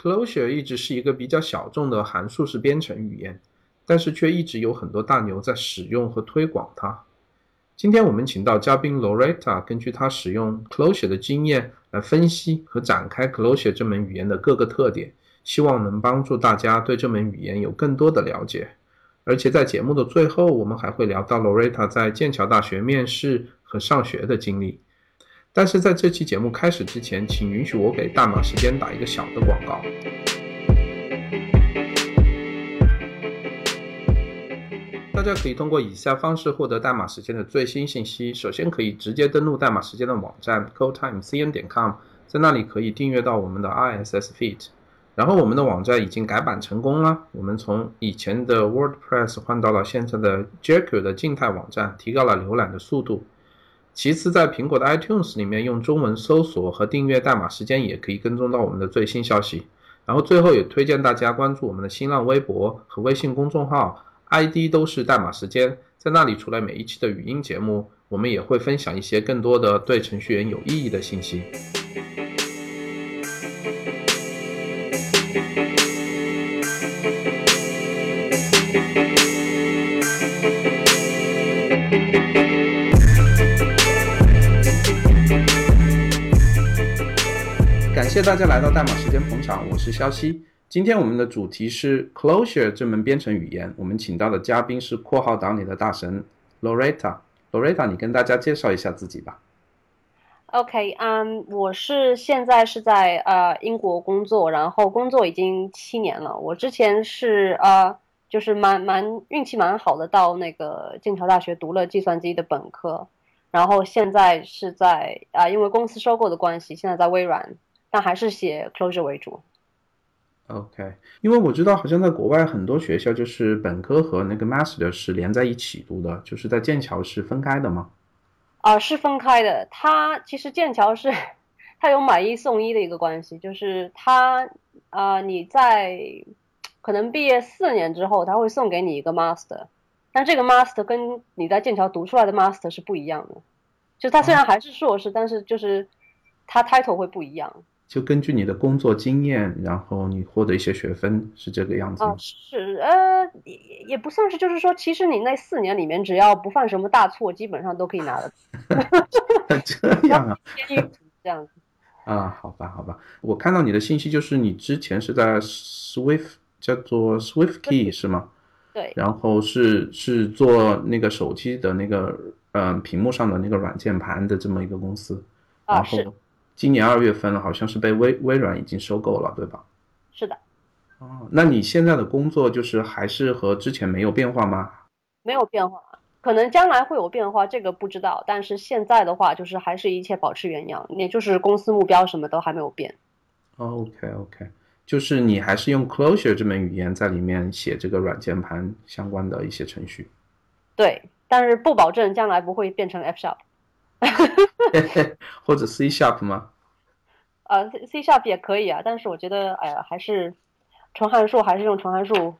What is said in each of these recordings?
Clojure 一直是一个比较小众的函数式编程语言，但是却一直有很多大牛在使用和推广它。今天我们请到嘉宾 Loretta，根据他使用 Clojure 的经验来分析和展开 Clojure 这门语言的各个特点，希望能帮助大家对这门语言有更多的了解。而且在节目的最后，我们还会聊到 Loretta 在剑桥大学面试和上学的经历。但是在这期节目开始之前，请允许我给大马时间打一个小的广告。大家可以通过以下方式获得代码时间的最新信息：首先，可以直接登录代码时间的网站 codetimecn 点 com，在那里可以订阅到我们的 RSS feed。然后，我们的网站已经改版成功了，我们从以前的 WordPress 换到了现在的 j a c k e r 的静态网站，提高了浏览的速度。其次，在苹果的 iTunes 里面用中文搜索和订阅代码时间，也可以跟踪到我们的最新消息。然后最后也推荐大家关注我们的新浪微博和微信公众号，ID 都是代码时间，在那里除了每一期的语音节目，我们也会分享一些更多的对程序员有意义的信息。感谢大家来到代码时间捧场，我是肖西。今天我们的主题是 Clojure 这门编程语言。我们请到的嘉宾是括号党里的大神 Loretta。Loretta，你跟大家介绍一下自己吧。OK，嗯，我是现在是在呃英国工作，然后工作已经七年了。我之前是呃就是蛮蛮运气蛮好的，到那个剑桥大学读了计算机的本科，然后现在是在啊因为公司收购的关系，现在在微软。但还是写 closure 为主。OK，因为我知道好像在国外很多学校就是本科和那个 Master 是连在一起读的，就是在剑桥是分开的吗？啊，是分开的。它其实剑桥是 它有买一送一的一个关系，就是它啊你在可能毕业四年之后，他会送给你一个 Master，但这个 Master 跟你在剑桥读出来的 Master 是不一样的。就它虽然还是硕士，但是就是它 title 会不一样。就根据你的工作经验，然后你获得一些学分，是这个样子吗？是，呃，也也不算是，就是说，其实你那四年里面，只要不犯什么大错，基本上都可以拿的。这样啊？这样子。啊，好吧，好吧。我看到你的信息，就是你之前是在 Swift，叫做 Swift Key 是吗？对。然后是是做那个手机的那个，嗯，屏幕上的那个软键盘的这么一个公司。啊，是。今年二月份好像是被微微软已经收购了，对吧？是的。哦，那你现在的工作就是还是和之前没有变化吗？没有变化，可能将来会有变化，这个不知道。但是现在的话，就是还是一切保持原样，也就是公司目标什么都还没有变。OK OK，就是你还是用 Closure 这门语言在里面写这个软键盘相关的一些程序。对，但是不保证将来不会变成 F Sharp。或者 C Sharp 吗？呃，C C sharp 也可以啊，但是我觉得，哎呀，还是纯函数，还是用纯函数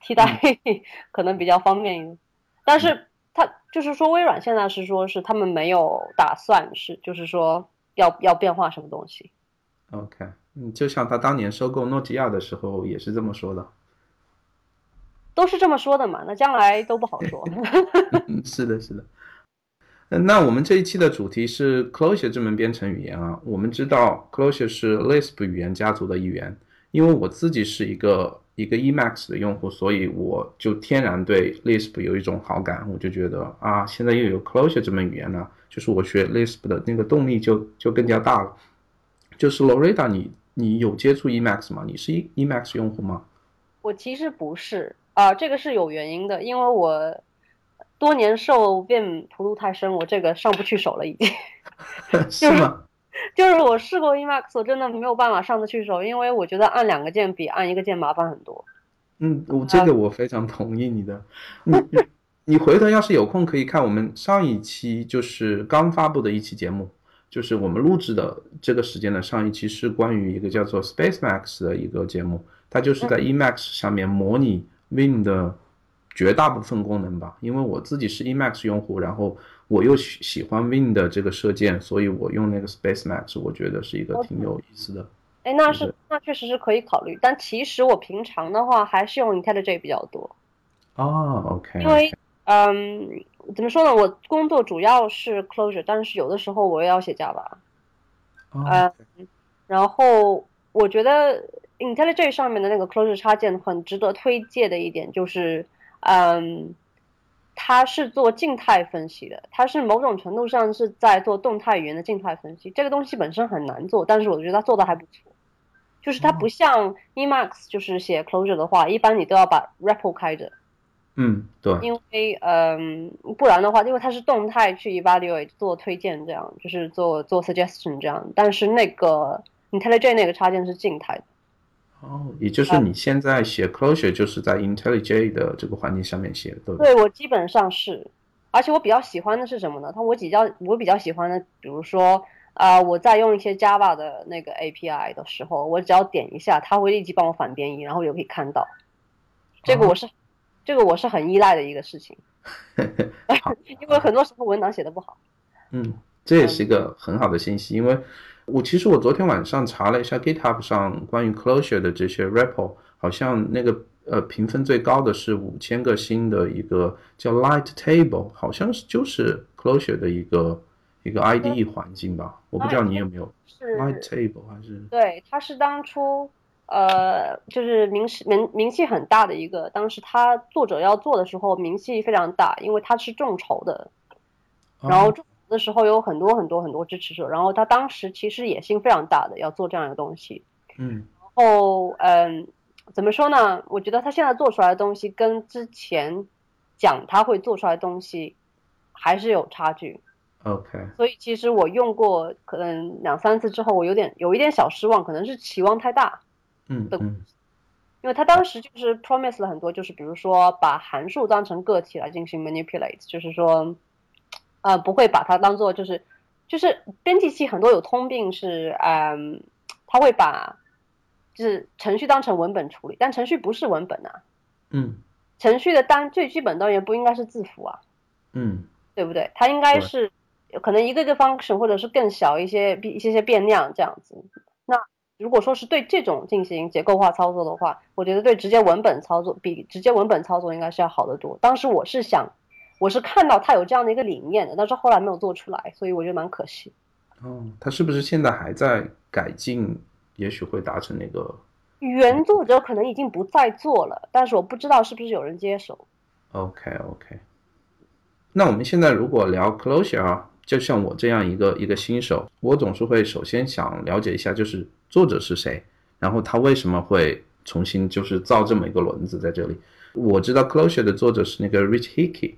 替代 可能比较方便一点。但是它就是说，微软现在是说是他们没有打算是，就是说要要变化什么东西。OK，嗯，就像他当年收购诺基亚的时候也是这么说的。都是这么说的嘛？那将来都不好说。是的，是的。那我们这一期的主题是 Clojure 这门编程语言啊。我们知道 Clojure 是 Lisp 语言家族的一员，因为我自己是一个一个 Emacs 的用户，所以我就天然对 Lisp 有一种好感。我就觉得啊，现在又有 Clojure 这门语言了，就是我学 Lisp 的那个动力就就更加大了。就是 Loretta，你你有接触 Emacs 吗？你是 Emacs 用户吗？我其实不是啊，这个是有原因的，因为我。多年受 Vim 荼毒太深，我这个上不去手了，已经。是吗？就是我试过 Emacs，我真的没有办法上得去手，因为我觉得按两个键比按一个键麻烦很多。嗯，我这个我非常同意你的。你你回头要是有空可以看我们上一期，就是刚发布的一期节目，就是我们录制的这个时间的上一期是关于一个叫做 SpaceMax 的一个节目，它就是在 Emacs 上面模拟 Win 的。绝大部分功能吧，因为我自己是 Emacs 用户，然后我又喜喜欢 Win 的这个射箭，所以我用那个 SpaceMax，我觉得是一个挺有意思的。哎，那是那确实是可以考虑，但其实我平常的话还是用 IntelliJ 比较多。哦，OK。因为，嗯，怎么说呢？我工作主要是 Closure，但是有的时候我也要写 Java。嗯，然后我觉得 IntelliJ 上面的那个 Closure 插件很值得推荐的一点就是，嗯，它是做静态分析的，它是某种程度上是在做动态语言的静态分析。这个东西本身很难做，但是我觉得它做的还不错。就是它不像 Emacs，就是写 Closure 的话，一般你都要把 REPL 开着。嗯，对。因为嗯，不然的话，因为它是动态去 evaluate 做推荐，这样就是做做 suggestion 这样。但是那个 IntelliJ 那个插件是静态的。哦，也就是你现在写 Closure 就是在 IntelliJ 的这个环境下面写的，对我基本上是，而且我比较喜欢的是什么呢？它我比较我比较喜欢的，比如说。啊，我在用一些 Java 的那个 API 的时候，我只要点一下，它会立即帮我反编译，然后也可以看到。这个我是，这个我是很依赖的一个事情。因为很多时候文档写的不好。嗯，这也是一个很好的信息，因为我其实我昨天晚上查了一下 GitHub 上关于 Closure 的这些 repo，好像那个呃评分最高的是五千个星的一个叫 Light Table，好像是就是 Closure 的一个。一个 IDE 环境吧，我不知道你有没有。Light Table 还是？对，它是当初呃，就是名名名气很大的一个，当时他作者要做的时候名气非常大，因为他是众筹的，然后的时候有很多很多很多支持者，然后他当时其实野心非常大的要做这样一个东西。嗯。然后嗯，怎么说呢？我觉得他现在做出来的东西跟之前讲他会做出来的东西还是有差距。OK，所以其实我用过可能两三次之后，我有点有一点小失望，可能是期望太大。嗯嗯，因为他当时就是 promise 了很多，就是比如说把函数当成个体来进行 manipulate，就是说，呃，不会把它当做就是就是编辑器很多有通病是，嗯，他会把就是程序当成文本处理，但程序不是文本啊。嗯，程序的单最基本单元不应该是字符啊。嗯，对不对？它应该是。可能一个个 function 或者是更小一些一些些变量这样子。那如果说是对这种进行结构化操作的话，我觉得对直接文本操作比直接文本操作应该是要好得多。当时我是想，我是看到他有这样的一个理念的，但是后来没有做出来，所以我觉得蛮可惜。哦，他是不是现在还在改进？也许会达成那个原作者可能已经不再做了，但是我不知道是不是有人接手。OK OK，那我们现在如果聊 Closure 啊。就像我这样一个一个新手，我总是会首先想了解一下，就是作者是谁，然后他为什么会重新就是造这么一个轮子在这里。我知道 Closure 的作者是那个 Rich Hickey，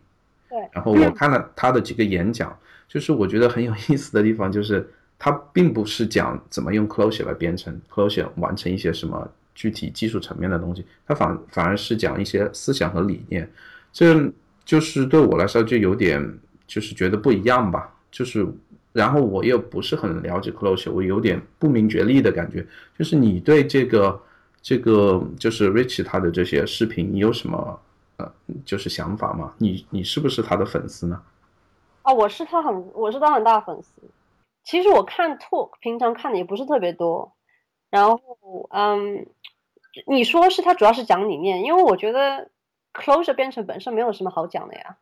对，然后我看了他的几个演讲，就是我觉得很有意思的地方，就是他并不是讲怎么用 Closure 来编程，Closure 完成一些什么具体技术层面的东西，他反反而是讲一些思想和理念，这就是对我来说就有点就是觉得不一样吧。就是，然后我又不是很了解 Closure，我有点不明觉厉的感觉。就是你对这个这个就是 Rich 他的这些视频，你有什么就是想法嘛？你你是不是他的粉丝呢？啊，我是他很我是他很大粉丝。其实我看 Talk 平常看的也不是特别多。然后嗯，你说是他主要是讲理念，因为我觉得 Closure 编程本身没有什么好讲的呀，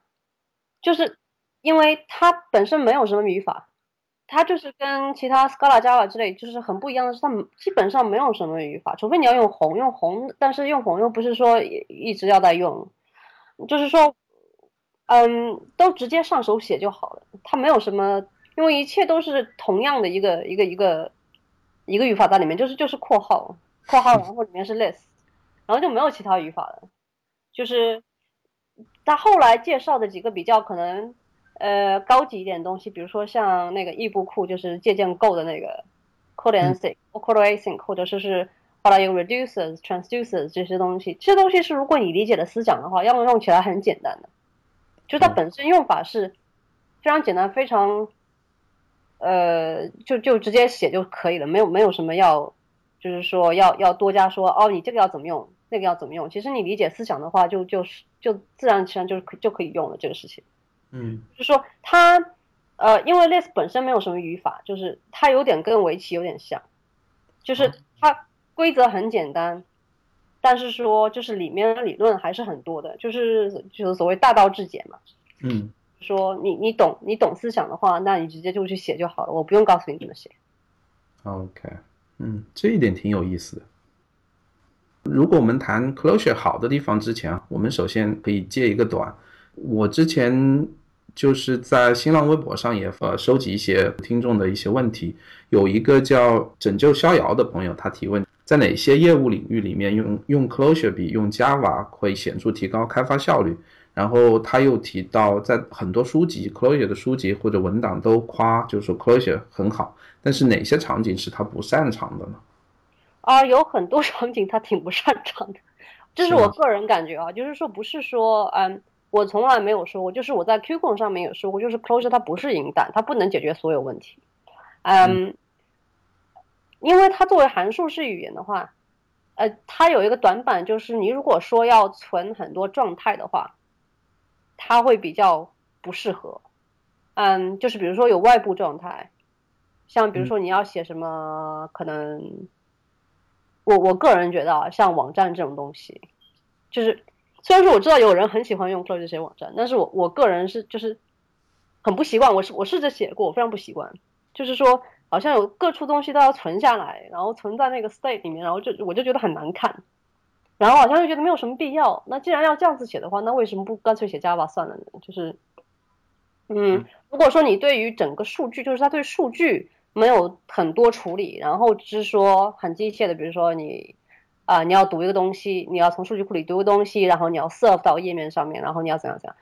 就是。因为它本身没有什么语法，它就是跟其他 Scala、Java 之类就是很不一样的是，它基本上没有什么语法，除非你要用红，用红，但是用红又不是说一直要在用，就是说，嗯，都直接上手写就好了。它没有什么，因为一切都是同样的一个一个一个一个语法在里面，就是就是括号，括号，然后里面是 list，然后就没有其他语法了。就是他后来介绍的几个比较可能。呃，高级一点的东西，比如说像那个异步库，就是借鉴 Go 的那个 code async、code async，或者说是后来有 reducers、transducers 这些东西。这些东西是如果你理解的思想的话，要么用起来很简单的，就它本身用法是非常简单，非常呃，就就直接写就可以了，没有没有什么要，就是说要要多加说哦，你这个要怎么用，那个要怎么用。其实你理解思想的话，就就是就自然其然就可就可以用了这个事情。嗯，就是说它，呃，因为 list 本身没有什么语法，就是它有点跟围棋有点像，就是它规则很简单，但是说就是里面的理论还是很多的，就是就是所谓大道至简嘛。嗯，说你你懂你懂思想的话，那你直接就去写就好了，我不用告诉你怎么写。OK，嗯，这一点挺有意思的。如果我们谈 Closure 好的地方之前啊，我们首先可以借一个短。我之前就是在新浪微博上也呃收集一些听众的一些问题，有一个叫拯救逍遥的朋友，他提问，在哪些业务领域里面用用 Closure 比用 Java 会显著提高开发效率？然后他又提到，在很多书籍 Closure 的书籍或者文档都夸，就是说 Closure 很好，但是哪些场景是他不擅长的呢？啊，有很多场景他挺不擅长的，这是我个人感觉啊，就是说不是说，嗯，我从来没有说过，就是我在 Q 控上面有说过，就是 Closure 它不是引导，它不能解决所有问题，嗯，因为它作为函数式语言的话，呃，它有一个短板，就是你如果说要存很多状态的话，它会比较不适合，嗯，就是比如说有外部状态，像比如说你要写什么，可能。我我个人觉得啊，像网站这种东西，就是虽然说我知道有人很喜欢用 Clojure 写网站，但是我我个人是就是很不习惯。我是我试着写过，我非常不习惯。就是说，好像有各处东西都要存下来，然后存在那个 state 里面，然后就我就觉得很难看，然后好像又觉得没有什么必要。那既然要这样子写的话，那为什么不干脆写 Java 算了呢？就是，嗯，如果说你对于整个数据，就是它对数据。没有很多处理，然后只是说很机械的，比如说你啊、呃，你要读一个东西，你要从数据库里读个东西，然后你要 serve 到页面上面，然后你要怎样怎样。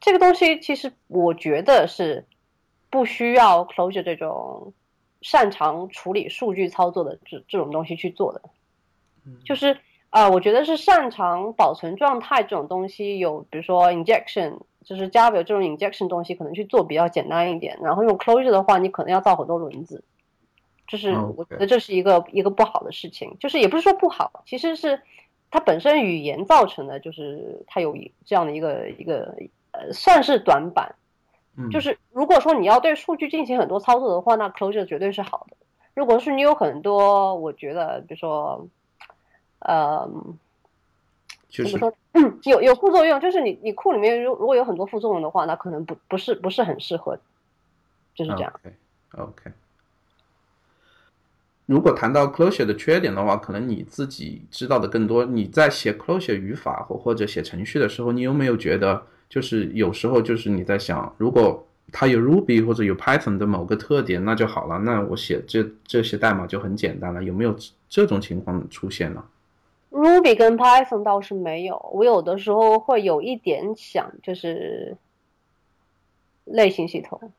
这个东西其实我觉得是不需要 closure 这种擅长处理数据操作的这这种东西去做的。就是啊、呃，我觉得是擅长保存状态这种东西，有比如说 injection。就是 Java 有这种 injection 东西，可能去做比较简单一点。然后用 closure 的话，你可能要造很多轮子，就是我觉得这是一个一个不好的事情。就是也不是说不好，其实是它本身语言造成的，就是它有这样的一个一个呃，算是短板。就是如果说你要对数据进行很多操作的话，那 Clojure 绝对是好的。如果是你有很多，我觉得比如说，呃。就是说，嗯，有有副作用，就是你你库里面如如果有很多副作用的话，那可能不不是不是很适合，就是这样。OK，, okay. 如果谈到 Clojure 的缺点的话，可能你自己知道的更多。你在写 Clojure 语法或或者写程序的时候，你有没有觉得，就是有时候就是你在想，如果它有 Ruby 或者有 Python 的某个特点，那就好了，那我写这这些代码就很简单了。有没有这种情况出现呢？Ruby 跟 Python 倒是没有，我有的时候会有一点想，就是类型系统，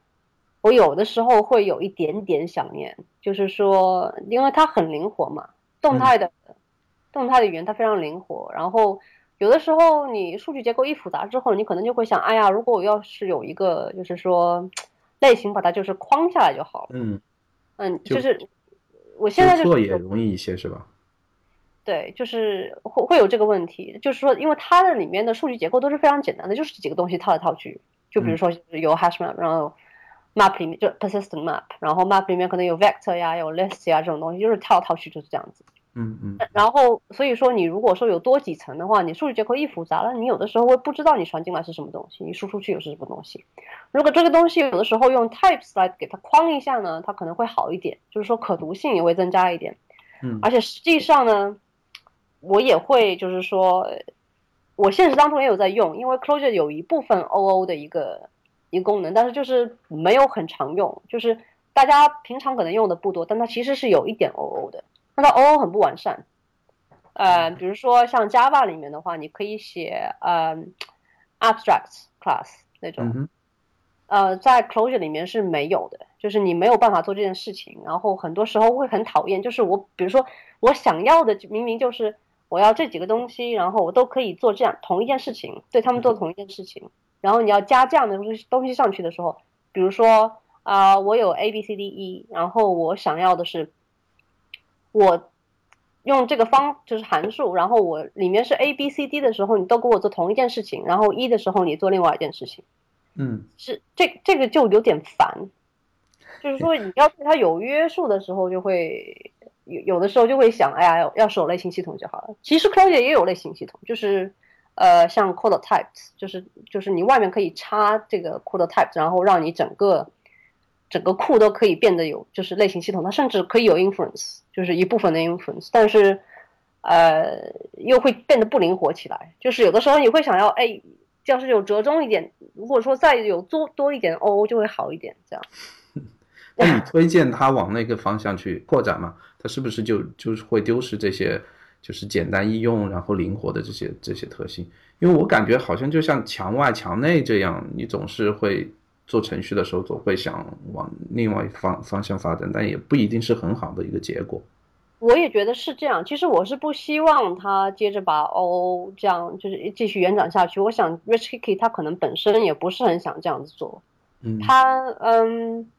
我有的时候会有一点点想念，就是说，因为它很灵活嘛，动态的、嗯、动态的语言它非常灵活，然后有的时候你数据结构一复杂之后，你可能就会想，哎呀，如果我要是有一个，就是说类型把它就是框下来就好了，嗯嗯，就是我现在就做也容易一些，是吧？对，就是会会有这个问题，就是说，因为它的里面的数据结构都是非常简单的，就是几个东西套来套去。就比如说有 hash map，然后 map 里面就 persistent map，然后 map 里面可能有 vector 呀，有 list 呀这种东西，就是套来套去就是这样子。嗯嗯。然后所以说，你如果说有多几层的话，你数据结构一复杂了，你有的时候会不知道你传进来是什么东西，你输出去又是什么东西。如果这个东西有的时候用 types 来给它框一下呢，它可能会好一点，就是说可读性也会增加一点。嗯。而且实际上呢。我也会，就是说，我现实当中也有在用，因为 Clojure 有一部分 OO 的一个一个功能，但是就是没有很常用，就是大家平常可能用的不多，但它其实是有一点 OO 的，但它 OO 很不完善。呃，比如说像 Java 里面的话，你可以写呃 abstract class 那种，嗯、呃，在 Clojure 里面是没有的，就是你没有办法做这件事情，然后很多时候会很讨厌，就是我比如说我想要的明明就是。我要这几个东西，然后我都可以做这样同一件事情，对他们做同一件事情。然后你要加这样的东西东西上去的时候，比如说啊、呃，我有 A B C D E，然后我想要的是我用这个方就是函数，然后我里面是 A B C D 的时候，你都给我做同一件事情，然后一的时候你做另外一件事情。嗯，是这这个就有点烦，就是说你要对它有约束的时候就会。有有的时候就会想，哎呀，要是有类型系统就好了。其实 Clojure 也有类型系统，就是呃，像 Code Types，就是就是你外面可以插这个 Code Types，然后让你整个整个库都可以变得有就是类型系统，它甚至可以有 inference，就是一部分的 inference，但是呃又会变得不灵活起来。就是有的时候你会想要，哎，要是有折中一点，如果说再有多多一点 O 就会好一点，这样。那你推荐他往那个方向去扩展吗？他是不是就就是会丢失这些就是简单易用然后灵活的这些这些特性？因为我感觉好像就像墙外墙内这样，你总是会做程序的时候总会想往另外一方方向发展，但也不一定是很好的一个结果。我也觉得是这样。其实我是不希望他接着把 O 这样就是继续延展下去。我想 Rich Hickey 他可能本身也不是很想这样子做。嗯，他嗯。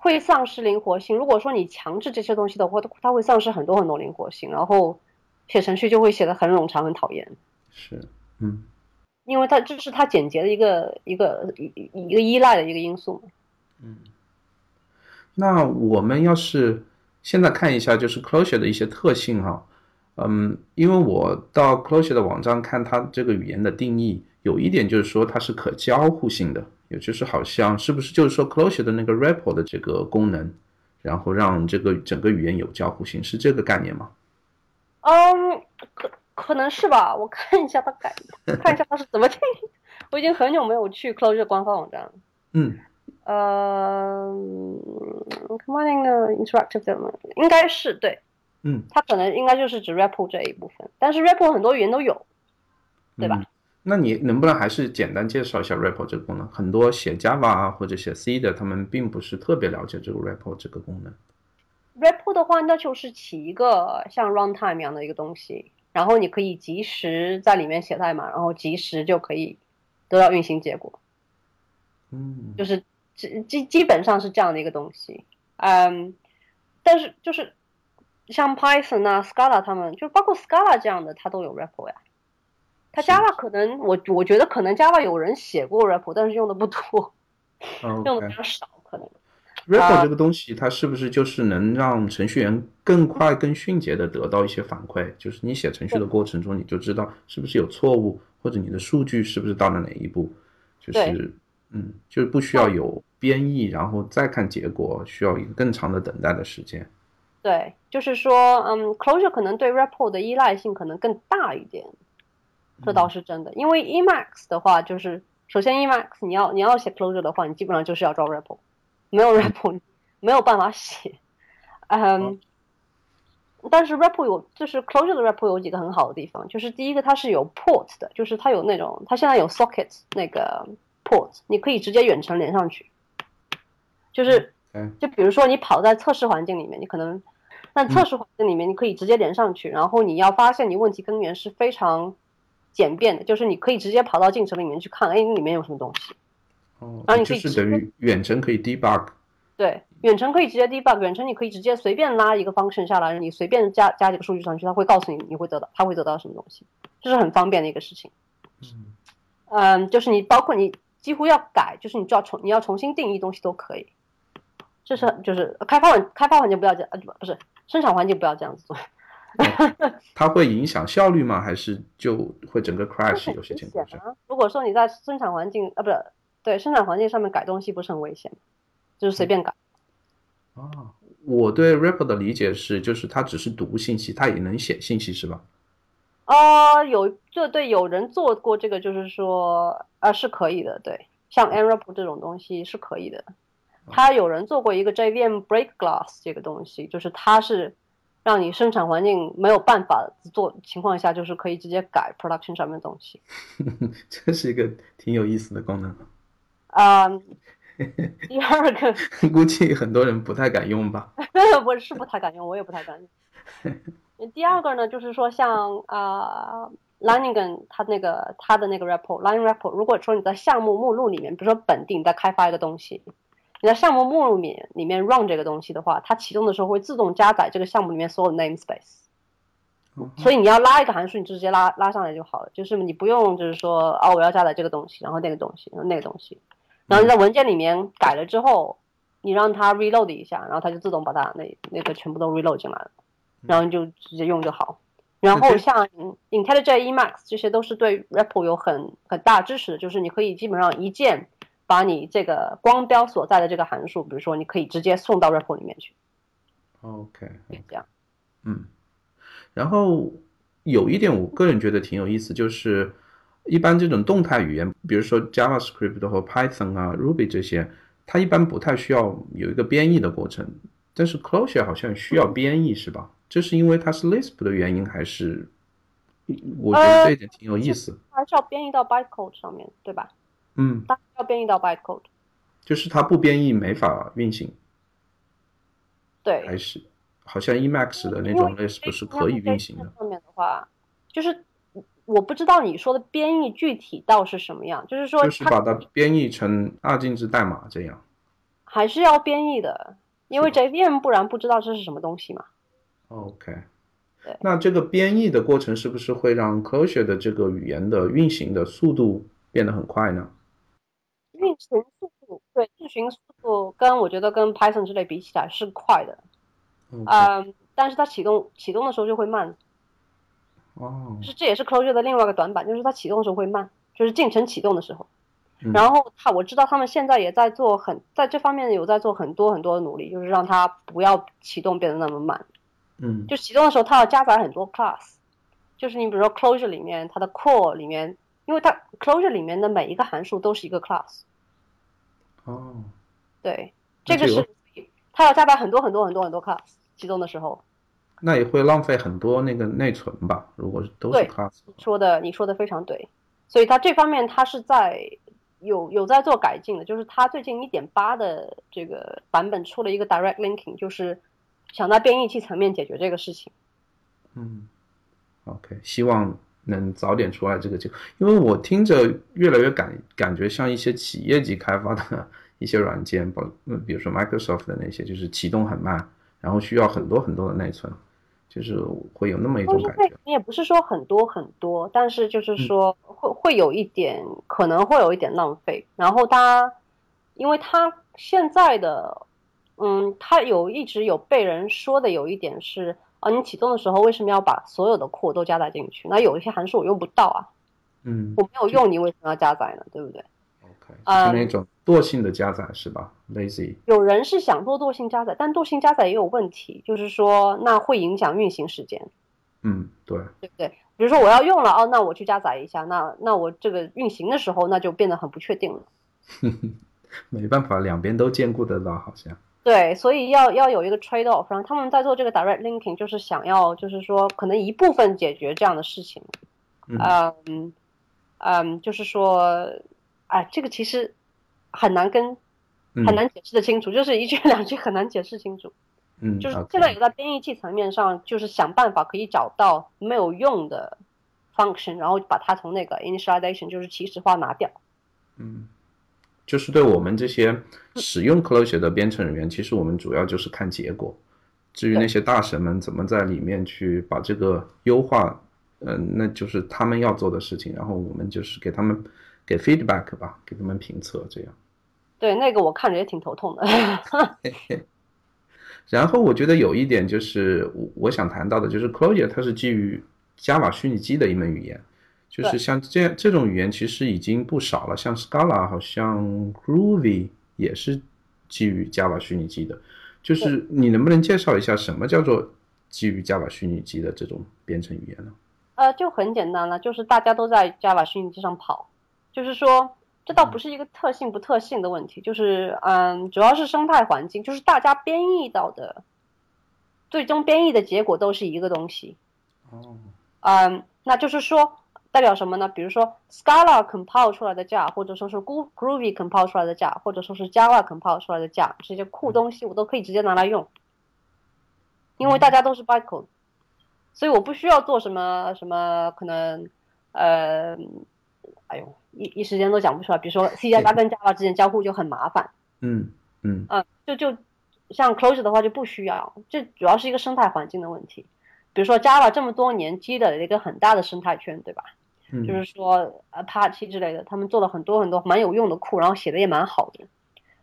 会丧失灵活性。如果说你强制这些东西的话，他会丧失很多很多灵活性，然后写程序就会写的很冗长、很讨厌。是，嗯，因为它这是它简洁的一个一个一一个依赖的一个因素嘛。嗯，那我们要是现在看一下，就是 Clojure 的一些特性哈，嗯，因为我到 Clojure 的网站看它这个语言的定义，有一点就是说它是可交互性的。也就是好像是不是就是说 Clojure 的那个 REPL 的这个功能，然后让这个整个语言有交互性，是这个概念吗？嗯，可可能是吧。我看一下他改，看一下他是怎么定义。我已经很久没有去 Clojure 官方网站了。嗯。呃，Combining the interactive element 应该是对。嗯。它可能应该就是指 REPL 这一部分，但是 REPL 很多语言都有，对吧？那你能不能还是简单介绍一下 REPL 这个功能？很多写 Java 啊或者写 C 的，他们并不是特别了解这个 REPL 这个功能。REPL 的话，那就是起一个像 runtime 一样的一个东西，然后你可以及时在里面写代码，然后及时就可以得到运行结果。嗯，就是基基基本上是这样的一个东西。嗯，但是就是像 Python 啊、Scala 他们，就包括 Scala 这样的，它都有 REPL 呀。它 Java 可能我我觉得可能 Java 有人写过 REPL，但是用的不多，用的比较少，可能。REPL 这个东西，它是不是就是能让程序员更快、更迅捷的得到一些反馈？就是你写程序的过程中，你就知道是不是有错误，或者你的数据是不是到了哪一步？就是，嗯，就是不需要有编译，然后再看结果，需要一个更长的等待的时间。对，就是说，嗯，Closure 可能对 REPL 的依赖性可能更大一点。这倒是真的，因为 Emacs 的话，就是首先 Emacs 你要你要写 Closure 的话，你基本上就是要招 REPL，没有 REPL 没有办法写。嗯，但是 REPL 有，就是 Clojure 的 REPL 有几个很好的地方，就是第一个它是有 port 的，就是它有那种它现在有 socket 那个 port，你可以直接远程连上去。就是就比如说你跑在测试环境里面，你可能在测试环境里面你可以直接连上去，然后你要发现你问题根源是非常。简便的，就是你可以直接跑到进程里面去看，哎，里面有什么东西。哦，然后你可以是等于远程可以 debug。对，远程可以直接 debug，远程你可以直接随便拉一个 function 下来，你随便加加几个数据上去，它会告诉你你会得到，它会得到什么东西，这是很方便的一个事情。嗯，嗯，就是你包括你几乎要改，就是你就要重你要重新定义东西都可以。这是就是开发环开发环境不要这样，不不是生产环境不要这样子做。它会影响效率吗？还是就会整个 crash？有些情况下，如果说你在生产环境啊，不是对生产环境上面改东西不是很危险，就是随便改。啊，我对 Ripple 的理解是，就是它只是读信息，它也能写信息，是吧？啊，有这对，有人做过这个，就是说啊是可以的，对，像 nREPL 这种东西是可以的。他有人做过一个 JVM Break Glass 这个东西，就是它是。让你生产环境没有办法做情况下，就是可以直接改 production 上面的东西。这是一个挺有意思的功能。啊，第二个估计很多人不太敢用吧？我是不太敢用，我也不太敢用。第二个呢，就是说像啊 l i n i n g 它那个它的那个 REPL，Line REPL，如果说你在项目目录里面，比如说本地你在开发一个东西。你在项目目录里面里面 run 这个东西的话，它启动的时候会自动加载这个项目里面所有的 namespace，所以你要拉一个函数，你就直接拉拉上来就好了，就是你不用就是说啊我要加载这个东西，然后那个东西，然后那个东西，然后你在文件里面改了之后，你让它 reload 一下，然后它就自动把它那那个全部都 reload 进来了，然后你就直接用就好。然后像 IntelliJ Emacs 这些都是对 REPL 有很很大支持的，就是你可以基本上一键把你这个光标所在的这个函数，比如说你可以直接送到 REPL 里面去。OK，这样。嗯，然后有一点我个人觉得挺有意思，就是一般这种动态语言，比如说 JavaScript 和 Python 啊、Ruby 这些，它一般不太需要有一个编译的过程，但是 Clojure 好像需要编译，是吧？这是因为它是 Lisp 的原因，还是？我觉得这一点挺有意思。还是要编译到 bytecode 上面对吧？嗯。它要编译到 bytecode。就是它不编译没法运行。对。还是好像 Emacs 的那种 Lisp 是可以运行的。上面的话，就是我不知道你说的编译具体到是什么样，就是说。就是把它编译成二进制代码这样。还是要编译的，因为 JVM 不然不知道这是什么东西嘛。OK，对，那这个编译的过程是不是会让 Clojure 的这个语言的运行的速度变得很快呢？运行速度，对，运行速度跟我觉得跟 Python 之类比起来是快的，嗯，但是它启动启动的时候就会慢。哦，是这也是 Clojure 的另外一个短板，就是它启动的时候会慢，就是进程启动的时候。然后他我知道他们现在也在做很在这方面有在做很多很多的努力，就是让它不要启动变得那么慢。嗯，就启动的时候，它要加载很多 class，就是你比如说 Clojure 里面它的 core 里面，因为它 Clojure 里面的每一个函数都是一个 class。哦，对，这个是它要加载很多很多很多很多 class，启动的时候。那也会浪费很多那个内存吧？如果都是 class。说的你说的非常对，所以它这方面它是在有有在做改进的，就是它最近一点八的这个版本出了一个 direct linking，就是。想在编译器层面解决这个事情，嗯，OK，希望能早点出来这个就，因为我听着越来越感感觉像一些企业级开发的一些软件，包嗯，比如说 Microsoft 的那些，就是启动很慢，然后需要很多很多的内存，就是会有那么一种感觉。你也不是说很多很多，但是就是说会会有一点，可能会有一点浪费。然后它，因为它现在的。嗯，它有一直有被人说的有一点是啊，你启动的时候为什么要把所有的库都加载进去？那有一些函数我用不到啊，嗯，我没有用，你为什么要加载呢？对不对是那种惰性的加载是吧？Lazy。有人是想做惰性加载，但惰性加载也有问题，就是说那会影响运行时间。嗯，对，对不对？比如说我要用了哦，那我去加载一下，那那我这个运行的时候那就变得很不确定了。没办法，两边都兼顾得到，好像。对，所以要要有一个 trade off，然后他们在做这个 direct linking，就是想要，就是说可能一部分解决这样的事情，嗯嗯，就是说，哎，这个其实很难跟很难解释的清楚，就是一句 两句很难解释清楚，嗯，就是现在有在编译器层面上，就是想办法可以找到没有用的 function，然后把它从那个 initialization 就是起始化拿掉，嗯。就是对我们这些使用 Clojure 的编程人员，其实我们主要就是看结果。至于那些大神们怎么在里面去把这个优化，嗯，那就是他们要做的事情。然后我们就是给他们给 feedback 吧，给他们评测这样。对，那个我看着也挺头痛的。然后我觉得有一点就是我我想谈到的，就是 Clojure 它是基于 Java 虚拟机的一门语言。就是像这样这种语言其实已经不少了，像 Scala 好像 Groovy 也是基于 Java 虚拟机的。就是你能不能介绍一下什么叫做基于 Java 虚拟机的这种编程语言呢？呃，就很简单了，就是大家都在 Java 虚拟机上跑。就是说，这倒不是一个特性不特性的问题，就是嗯，主要是生态环境，就是大家编译到的最终编译的结果都是一个东西。哦。嗯，那就是说。代表什么呢？比如说 Scala compile 出来的价，或者说是 Groovy compile 出来的价，或者说是 Java compile 出来的价，这些酷东西我都可以直接拿来用，因为大家都是 bytecode，所以我不需要做什么什么可能，呃，哎呦，一一时间都讲不出来。比如说 C 加加跟 Java 之间交互就很麻烦。嗯嗯。嗯，就就像 Closure 的话就不需要，这主要是一个生态环境的问题。比如说 Java 这么多年积累了一个很大的生态圈，对吧？就是说，Apache 之类的，他们做了很多很多蛮有用的库，然后写的也蛮好的。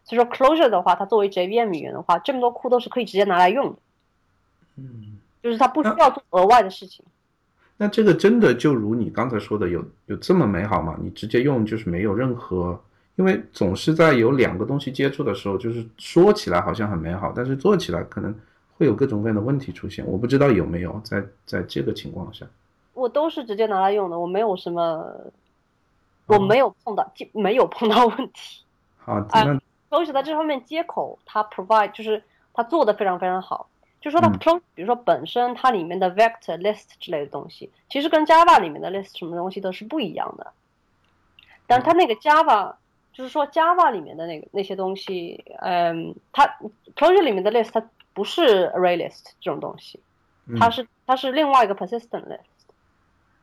所以说 Closure 的话，它作为 JVM 语言的话，这么多库都是可以直接拿来用的，嗯，就是它不需要做额外的事情。那这个真的就如你刚才说的，有有这么美好吗？你直接用就是没有任何，因为总是在有两个东西接触的时候，就是说起来好像很美好，但是做起来可能会有各种各样的问题出现。我不知道有没有在在这个情况下，我都是直接拿来用的，我没有什么，我没有碰到，没有碰到问题。好，那 Clojure 在这方面接口，它 provide 就是它做的非常非常好。就说它 Clojure，比如说本身它里面的 vector list 之类的东西，其实跟 Java 里面的 list 什么东西都是不一样的。但它那个 Java，就是说 Java 里面的那个那些东西，嗯，它 Clojure 里面的 list 它不是 array list 这种东西，它是它是另外一个 persistent list。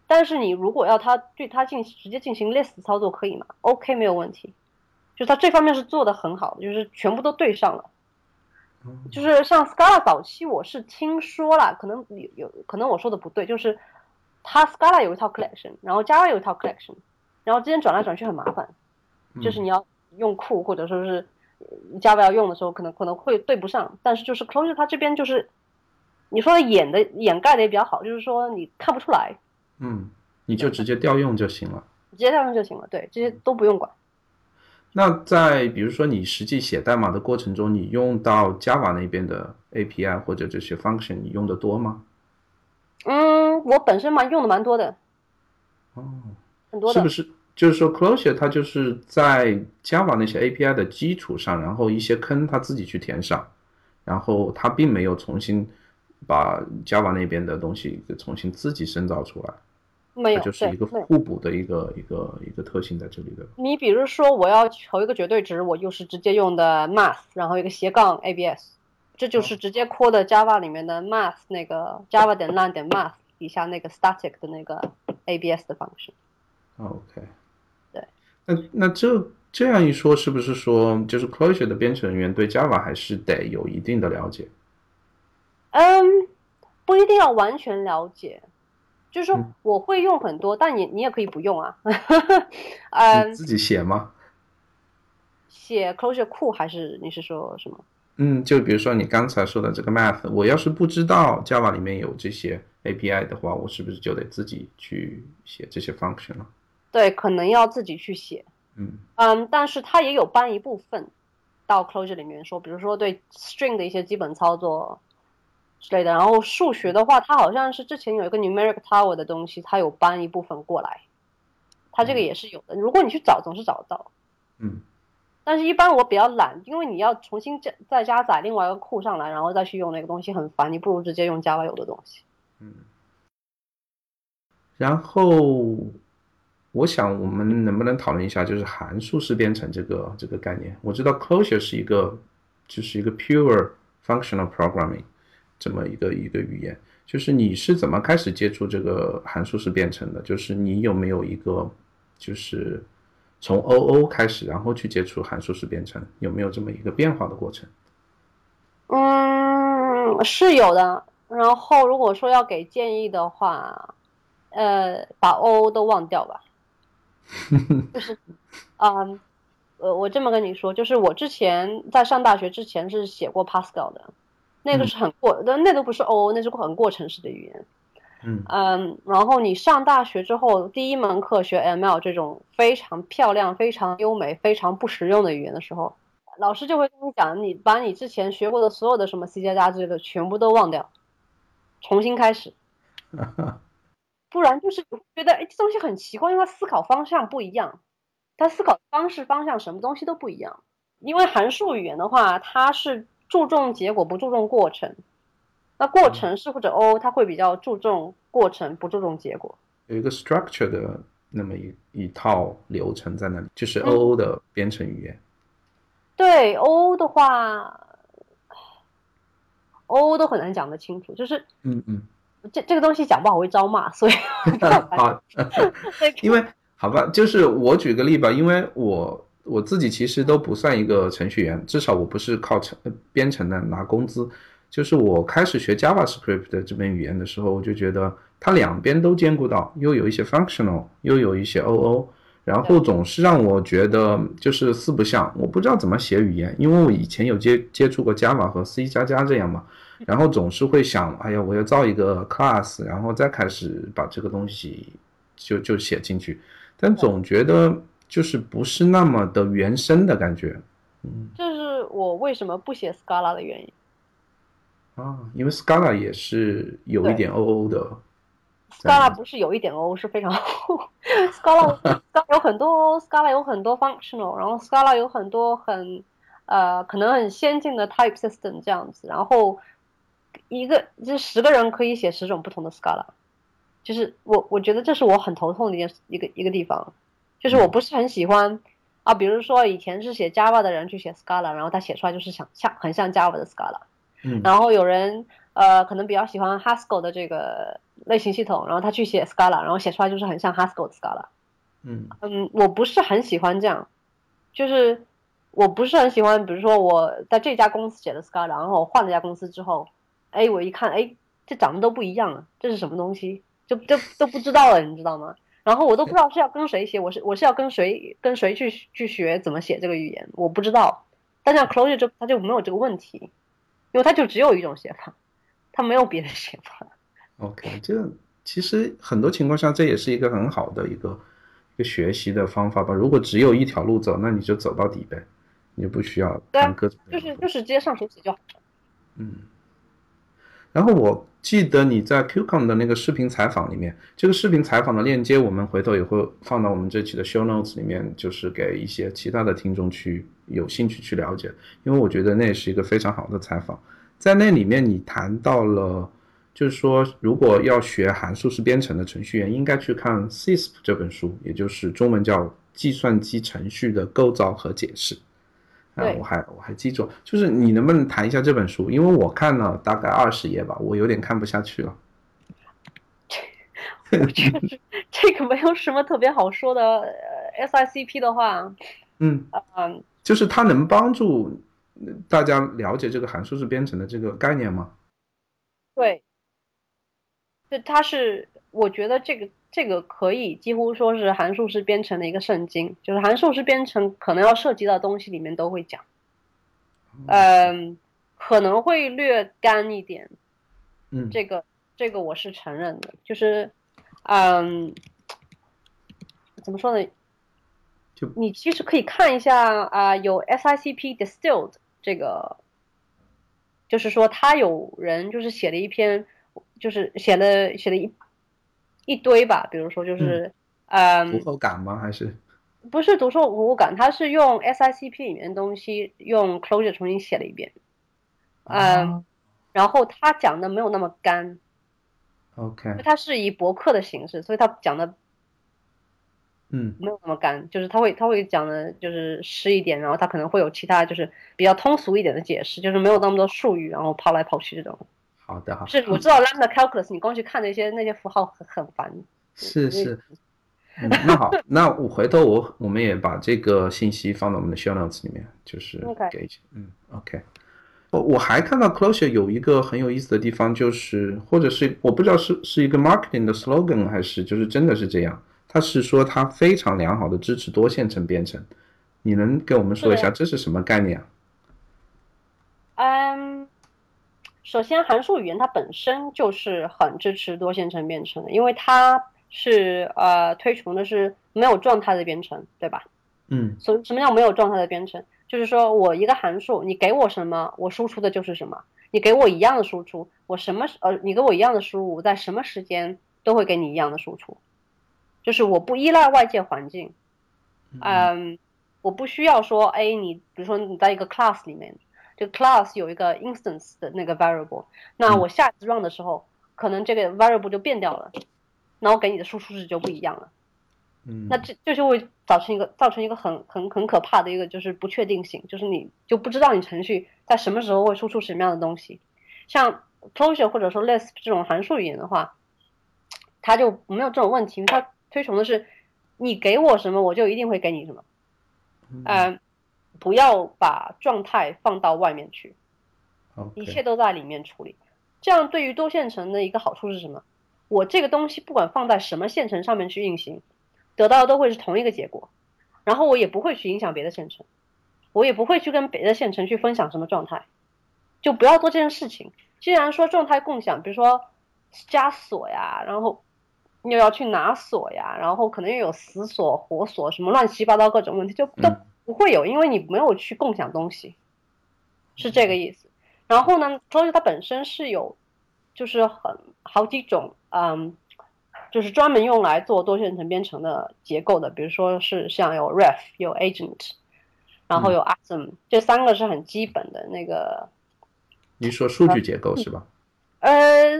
但是你如果要它对它进直接进行 list 操作可以吗？OK，没有问题。就它这方面是做的很好的，就是全部都对上了。就是像 Scala 早期，我是听说了，可能有有可能我说的不对，就是它 Scala 有一套 collection，然后 Java 有一套 collection，然后之间转来转去很麻烦，就是你要用库或者说是 Java 要用的时候，可能可能会对不上。但是就是 Clojure 它这边就是你说的掩的掩盖的也比较好，就是说你看不出来，嗯，你就直接调用就行了，直接调用就行了，对，这些都不用管。那在比如说你实际写代码的过程中，你用到 Java 那边的 API 或者这些 function，你用的多吗？嗯，我本身蛮用的蛮多的。哦，很多的。是不是？就是说 Clojure 它就是在 Java 那些 API 的基础上，然后一些坑它自己去填上，然后它并没有重新把 Java 那边的东西重新自己深造出来。没有，就是一个互补的一个一个一个特性在这里的。你比如说，我要求一个绝对值，我就是直接用的 math，然后一个斜杠 ABS，这就是直接 call 的 Java 里面的 math 那个 Java 点 line 点 math 底下那个 static 的那个 ABS 的方式。OK。对。那那这这样一说，是不是说就是 Clojure 的编程人员对 Java 还是得有一定的了解？嗯，不一定要完全了解。就是说我会用很多，但你你也可以不用啊。嗯，自己写吗？写 Closure 库还是你是说什么？嗯，就比如说你刚才说的这个 Math，我要是不知道 Java 里面有这些 API 的话，我是不是就得自己去写这些 function 了？对，可能要自己去写。嗯嗯，但是它也有搬一部分到 Closure 里面说，比如说对 string 的一些基本操作。之类的，然后数学的话，它好像是之前有一个 numeric tower 的东西，它有搬一部分过来，它这个也是有的。如果你去找，总是找得到。嗯。但是，一般我比较懒，因为你要重新加再加载另外一个库上来，然后再去用那个东西很烦，你不如直接用 Java 有的东西。嗯。然后，我想我们能不能讨论一下，就是函数式编程这个这个概念？我知道 Clojure 是一个，就是一个 pure functional programming。这么一个一个语言，就是你是怎么开始接触这个函数式编程的？就是你有没有一个，就是从 OO 开始，然后去接触函数式编程，有没有这么一个变化的过程？嗯，是有的。然后如果说要给建议的话，呃，把 OO 都忘掉吧。就是，嗯，呃，我这么跟你说，就是我之前在上大学之前是写过 Pascal 的。那个是很过，但那都不是 O，那是很过程式的语言。嗯嗯，然后你上大学之后，第一门课学 ML 这种非常漂亮、非常优美、非常不实用的语言的时候，老师就会跟你讲，你把你之前学过的所有的什么 C 加加之类的全部都忘掉，重新开始。不然就是觉得哎，这东西很奇怪，因为它思考方向不一样，它思考方式、方向什么东西都不一样。因为函数语言的话，它是。注重结果不注重过程，那过程是或者 O 它会比较注重过程不注重结果，有一个 structure 的那么一一套流程在那里，就是 O 的编程语言。对 O 的话，O 都很难讲得清楚，就是嗯嗯，这这个东西讲不好会招骂，所以 好，因为好吧，就是我举个例吧，因为我。我自己其实都不算一个程序员，至少我不是靠程编程的拿工资。就是我开始学 JavaScript 的这门语言的时候，我就觉得它两边都兼顾到，又有一些 functional，又有一些 OO。然后总是让我觉得就是四不像，我不知道怎么写语言，因为我以前有接接触过 Java 和 C 加加这样嘛，然后总是会想，哎呀，我要造一个 class，然后再开始把这个东西就就写进去，但总觉得就是不是那么的原生的感觉，嗯，这是我为什么不写 Scala 的原因。啊，因为 Scala 也是有一点 OO 的。Scala 不是有一点 O，是非常 Scala Scala 有很多 Scala 有很多 functional，然后 Scala 有很多很呃可能很先进的 type system 这样子，然后一个就十个人可以写十种不同的 Scala，就是我我觉得这是我很头痛的一件一个一个地方，就是我不是很喜欢啊，比如说以前是写 Java 的人去写 Scala，然后他写出来就是想像很像 Java 的 Scala，嗯，然后有人呃可能比较喜欢 Haskell 的这个。类型系统，然后他去写 Scala，然后写出来就是很像 Haskell 的 Scala。嗯嗯，我不是很喜欢这样，就是我不是很喜欢，比如说我在这家公司写的 Scala，然后我换了一家公司之后，哎，我一看，哎，这长得都不一样了，这是什么东西？就就都不知道了，你知道吗？然后我都不知道是要跟谁写，我是我是要跟谁跟谁去去学怎么写这个语言，我不知道。但像 Clojure 就它就没有这个问题，因为它就只有一种写法，它没有别的写法。OK，这其实很多情况下这也是一个很好的一个一个学习的方法吧。如果只有一条路走，那你就走到底呗，你就不需要看各种。就是就是直接上手写就好了。嗯。然后我记得你在 QCon 的那个视频采访里面，这个视频采访的链接我们回头也会放到我们这期的 Show Notes 里面，就是给一些其他的听众去有兴趣去了解，因为我觉得那是一个非常好的采访。在那里面你谈到了。就是说，如果要学函数式编程的程序员，应该去看《CISP》这本书，也就是中文叫《计算机程序的构造和解释》。啊，我还我还记住，就是你能不能谈一下这本书？因为我看了大概二十页吧，我有点看不下去了。这个没有什么特别好说的。SICP 的话，嗯嗯，就是它能帮助大家了解这个函数式编程的这个概念吗？对。就它是，我觉得这个这个可以几乎说是函数式编程的一个圣经，就是函数式编程可能要涉及到东西里面都会讲，嗯，可能会略干一点，嗯，这个这个我是承认的，就是，嗯，怎么说呢？就你其实可以看一下啊，有 SICP distilled 这个，就是说他有人就是写了一篇。就是写了写了一一堆吧，比如说就是，嗯，读后感吗？还是不是读后感？他是用 SICP 里面的东西用 Clojure 重新写了一遍，嗯，然后他讲的没有那么干，OK，他是以博客的形式，所以他讲的，嗯，没有那么干，就是他会他会讲的就是湿一点，然后他可能会有其他就是比较通俗一点的解释，就是没有那么多术语，然后跑来跑去这种。好的，好。是，我知道 lambda calculus，你光去看那些那些符号很很烦。是是。那好，那我回头我我们也把这个信息放到我们的 show notes 里面，就是给嗯，OK。我我还看到 Closure 有一个很有意思的地方，就是或者是我不知道是是一个 marketing 的 slogan 还是就是真的是这样，他是说他非常良好的支持多线程编程，你能给我们说一下这是什么概念啊？嗯。首先，函数语言它本身就是很支持多线程编程的，因为它是呃推崇的是没有状态的编程，对吧？嗯。所以什么叫没有状态的编程？就是说我一个函数，你给我什么，我输出的就是什么。你给我一样的输出，我什么呃，你给我一样的输入，我在什么时间都会给你一样的输出。就是我不依赖外界环境，嗯，我不需要说，哎，你比如说你在一个 class 里面。这个 class 有一个 instance 的那个 variable，那我下次 run 的时候，可能这个 variable 就变掉了，那我给你的输出值就不一样了。嗯，那这这就会造成一个造成一个很很很可怕的一个就是不确定性，就是你就不知道你程序在什么时候会输出什么样的东西。像 Clojure 或者说 Lisp 这种函数语言的话，它就没有这种问题，它推崇的是你给我什么，我就一定会给你什么。嗯。不要把状态放到外面去，一切都在里面处理。这样对于多线程的一个好处是什么？我这个东西不管放在什么线程上面去运行，得到的都会是同一个结果，然后我也不会去影响别的线程，我也不会去跟别的线程去分享什么状态，就不要做这件事情。既然说状态共享，比如说加锁呀，然后又要去拿锁呀，然后可能又有死锁、活锁什么乱七八糟各种问题，就都不会有，因为你没有去共享东西，是这个意思。然后呢，Clojure 它本身是有，就是很好几种，嗯，就是专门用来做多线程编程的结构的，比如说是像有 Ref、有 Agent，然后有 Atom，这三个是很基本的那个。你说数据结构是吧？呃，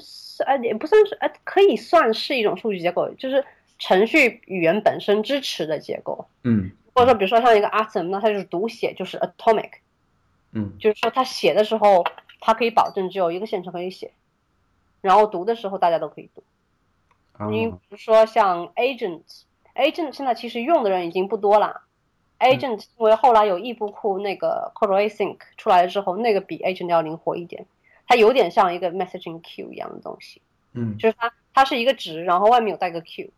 是呃也不算是呃，可以算是一种数据结构，就是程序语言本身支持的结构。嗯。或者说，比如说像一个 Atom，那它就是读写就是 Atomic。嗯。就是说，它写的时候，它可以保证只有一个线程可以写，然后读的时候大家都可以读。你比如说像 Agent，Agent 现在其实用的人已经不多了。Agent 因为后来有异步库那个 CoreAsync 出来了之后，那个比 Agent 要灵活一点，它有点像一个 Messaging Queue 一样的东西。嗯，就是它它是一个值，然后外面有带个 Q，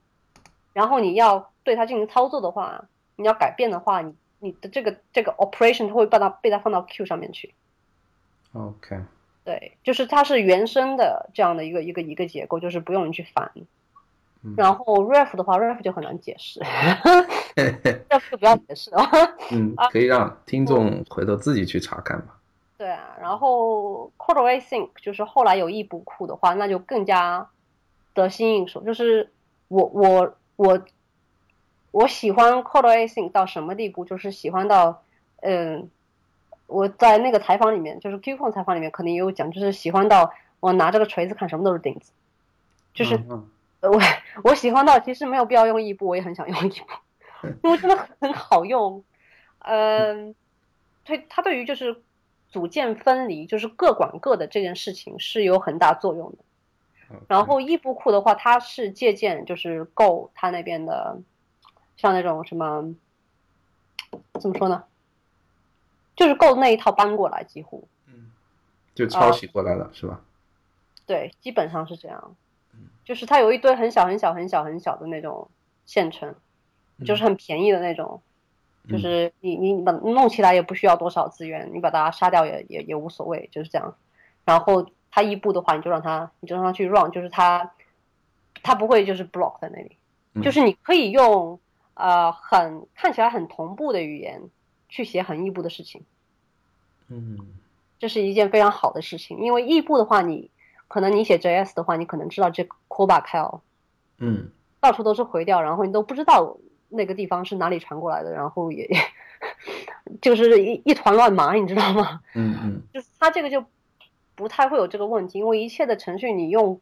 然后你要对它进行操作的话，你要改变的话，你你的这个这个 operation 它会把它被它放到 Q 上面去。OK。对，就是它是原生的这样的一个一个一个结构，就是不用你去烦。然后 ref 的话，ref 就很难解释，ref 就不要解释了。嗯，可以让听众回头自己去查看吧。对啊，然后 CoreAsync 就是后来有异步库的话，那就更加得心应手。就是我我我我喜欢 CoreAsync 到什么地步？就是喜欢到，嗯，我在那个采访里面，就是 QCon 采访里面可能也有讲，就是喜欢到我拿这个锤子看什么都是钉子，就是。我我喜欢到其实没有必要用异步，我也很想用异步，因为真的很好用。嗯，对，它对于就是组件分离，就是各管各的这件事情是有很大作用的。然后异步库的话，它是借鉴就是 Go 它那边的，像那种什么怎么说呢？就是 Go 那一套搬过来，几乎嗯，就抄袭过来了，是吧？对，基本上是这样。就是它有一堆很小很小很小很小的那种县城，就是很便宜的那种，就是你你你把弄起来也不需要多少资源，你把它杀掉也也也无所谓，就是这样。然后它一步的话，你就让它你就让它去 run，就是它它不会就是 block 在那里，就是你可以用呃很看起来很同步的语言去写很异步的事情，嗯，这是一件非常好的事情，因为异步的话你。可能你写 JS 的话，你可能知道这 callback，嗯，到处都是回调，然后你都不知道那个地方是哪里传过来的，然后也 就是一一团乱麻，你知道吗？嗯嗯，就是它这个就不太会有这个问题，因为一切的程序你用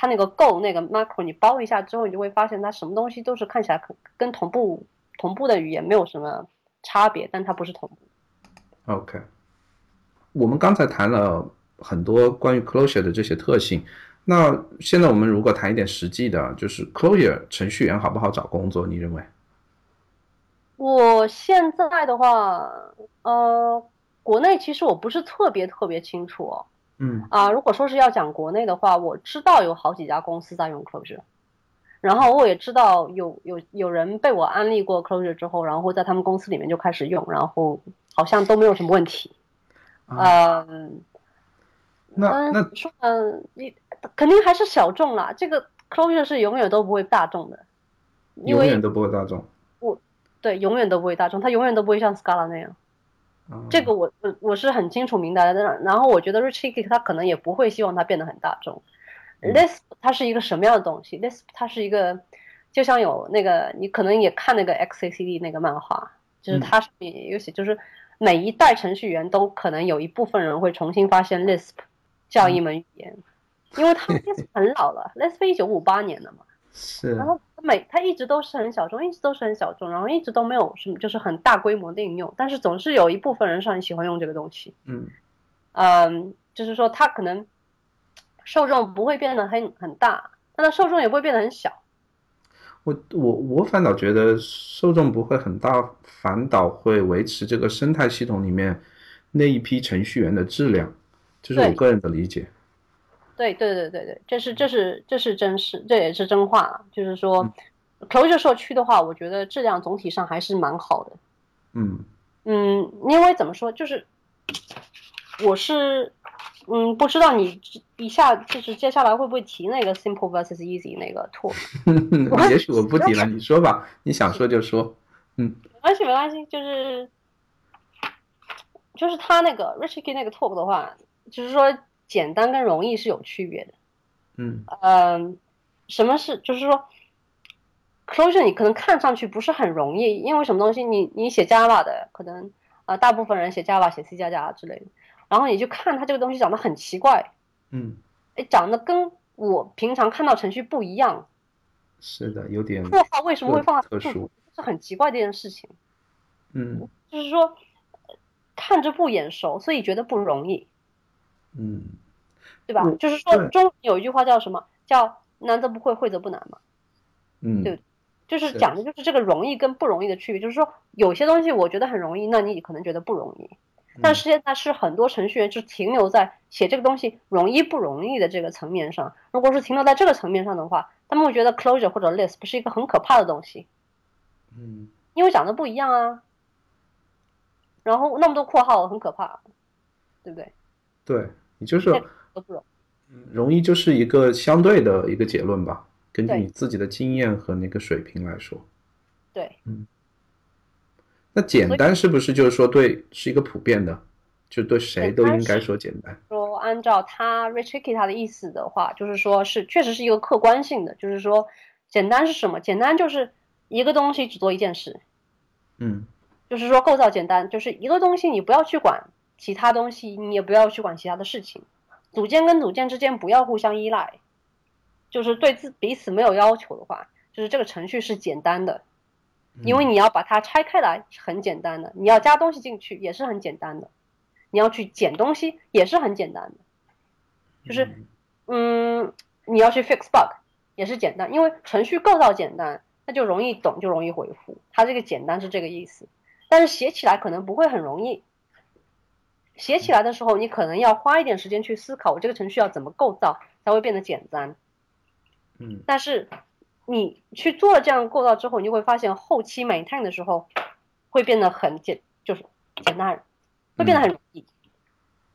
它那个 Go 那个 macro 你包一下之后，你就会发现它什么东西都是看起来跟同步同步的语言没有什么差别，但它不是同步。OK，我们刚才谈了。很多关于 Closure 的这些特性，那现在我们如果谈一点实际的，就是 Clojure 程序员好不好找工作？你认为？我现在的话，呃，国内其实我不是特别特别清楚哦。嗯。啊，如果说是要讲国内的话，我知道有好几家公司在用 Closure，然后我也知道有有有人被我安利过 Closure 之后，然后在他们公司里面就开始用，然后好像都没有什么问题。嗯。那那说嗯，你肯定还是小众啦。这个 Closure 是永远都不会大众的，永远都不会大众。我对，永远都不会大众，它永远都不会像 Scala 那样。这个我我我是很清楚明白的。然后我觉得 Richik 他可能也不会希望它变得很大众。Lisp 它是一个什么样的东西？Lisp 它是一个，就像有那个你可能也看那个 XACD 那个漫画，就是它是有写，就是每一代程序员都可能有一部分人会重新发现 Lisp。这样一门语言，因为它 Lisp 很老了，Lisp 一九五八年的嘛，是。然后每它一直都是很小众，一直都是很小众，然后一直都没有什么就是很大规模的应用，但是总是有一部分人是很喜欢用这个东西。嗯，嗯，就是说它可能受众不会变得很很大，它的受众也不会变得很小。我我我反倒觉得受众不会很大，反倒会维持这个生态系统里面那一批程序员的质量。这是我个人的理解。对对对对对，这是这是这是真实，这也是真话。就是说，Clojure 社区的话，我觉得质量总体上还是蛮好的。嗯嗯，因为怎么说，就是我是嗯不知道你一下就是接下来会不会提那个 simple versus easy 那个 talk。也许我不提了，你说吧，你想说就说。嗯，没关系没关系，就是就是他那个 Rich Key 那个 talk 的话，就是说简单跟容易是有区别的。嗯嗯，什么是就是说。，closure 你可能看上去不是很容易，因为什么东西？你你写 Java 的，可能啊大部分人写 Java 写 C 加加之类的，然后你就看它这个东西长得很奇怪，嗯，哎，长得跟我平常看到程序不一样。是的，有点。括号为什么会放在特殊？是很奇怪的一件事情。嗯，就是说看着不眼熟，所以觉得不容易。嗯，对吧？就是说中有一句话叫什么？叫难则不会，会则不难嘛。嗯，对。就是讲的就是这个容易跟不容易的区别，就是说有些东西我觉得很容易，那你可能觉得不容易。但是现在是很多程序员就停留在写这个东西容易不容易的这个层面上。如果是停留在这个层面上的话，他们会觉得 closure 或者 Lisp 是一个很可怕的东西。嗯，因为讲的不一样啊。然后那么多括号很可怕，对不对？对，你就是容易就是一个相对的一个结论吧。根据你自己的经验和那个水平来说，对，嗯，那简单是不是就是说对是一个普遍的，就对谁都应该说简单？说按照他 Richie 他的意思的话，就是说是确实是一个客观性的，就是说简单是什么？简单就是一个东西只做一件事，嗯，就是说构造简单，就是一个东西你不要去管其他东西，你也不要去管其他的事情，组件跟组件之间不要互相依赖。就是对自彼此没有要求的话，就是这个程序是简单的，因为你要把它拆开来很简单的，你要加东西进去也是很简单的，你要去捡东西也是很简单的，就是嗯，你要去 fix bug 也是简单，因为程序构造简单，那就容易懂就容易回复，它这个简单是这个意思，但是写起来可能不会很容易，写起来的时候你可能要花一点时间去思考，我这个程序要怎么构造才会变得简单。嗯，但是你去做了这样构造之后，你就会发现后期 maintain 的时候会变得很简，就是简单，会变得很容易，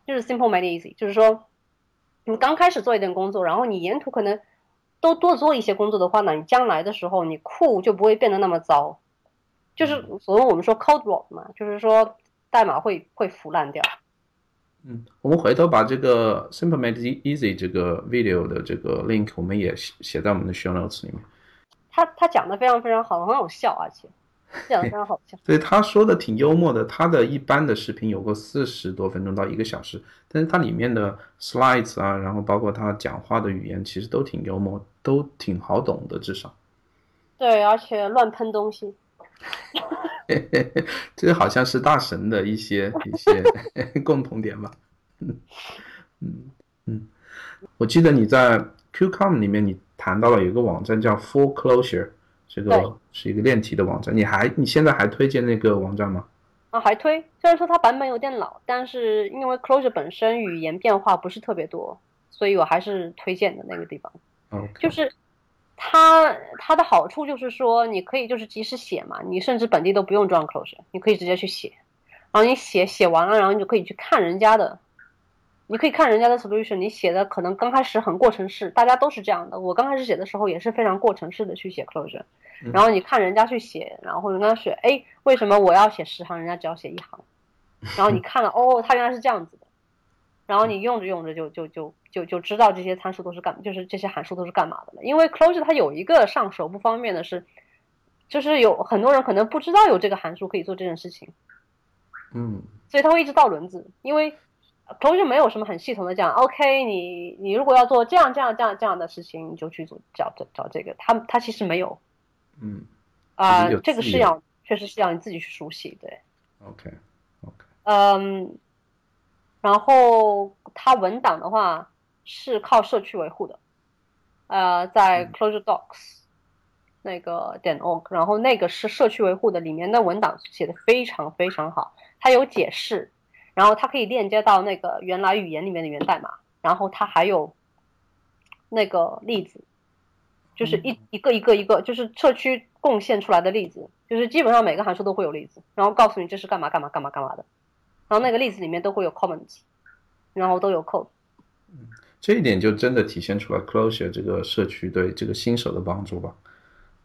就是 simple made easy。就是说，你刚开始做一点工作，然后你沿途可能都多做一些工作的话呢，你将来的时候你库就不会变得那么糟。就是所谓我们说 code rot 嘛，就是说代码会会腐烂掉。嗯，我们回头把这个 Simple Made Easy 这个 video 的这个 link 我们也写写在我们的 show notes 里面。他他讲的非常非常好，很好笑，而且讲的非常好笑。对，他说的挺幽默的。他的一般的视频有个四十多分钟到一个小时，但是它里面的 slides 啊，然后包括他讲话的语言，其实都挺幽默，都挺好懂的，至少。对，而且乱喷东西。这个好像是大神的一些一些 共同点吧。嗯嗯嗯，我记得你在 QCOM 里面你谈到了有一个网站叫 Full Closure，这个是一个练题的网站。你还你现在还推荐那个网站吗？啊，还推。虽然说它版本有点老，但是因为 Closure 本身语言变化不是特别多，所以我还是推荐的那个地方。OK，就是。它它的好处就是说，你可以就是及时写嘛，你甚至本地都不用装 closure，你可以直接去写，然后你写写完了，然后你就可以去看人家的，你可以看人家的 solution，你写的可能刚开始很过程式，大家都是这样的，我刚开始写的时候也是非常过程式的去写 closure，然后你看人家去写，然后人家写，哎，为什么我要写十行，人家只要写一行，然后你看了，哦，他原来是这样子的，然后你用着用着就就就。就就知道这些参数都是干，就是这些函数都是干嘛的了。因为 closure 它有一个上手不方便的是，就是有很多人可能不知道有这个函数可以做这件事情，嗯，所以他会一直倒轮子。因为 Clojure 没有什么很系统的讲，OK，你你如果要做这样这样这样这样的事情，你就去做找找找这个。他他其实没有，嗯，啊，这个是要确实是要你自己去熟悉，对，OK OK，嗯，然后它文档的话。是靠社区维护的，呃，在 Closure Docs 那个点 org，然后那个是社区维护的，里面的文档写的非常非常好，它有解释，然后它可以链接到那个原来语言里面的源代码，然后它还有那个例子，就是一一个一个一个，就是社区贡献出来的例子，就是基本上每个函数都会有例子，然后告诉你这是干嘛干嘛干嘛干嘛的，然后那个例子里面都会有 comments，然后都有 code。嗯，这一点就真的体现出了 Closure 这个社区对这个新手的帮助吧。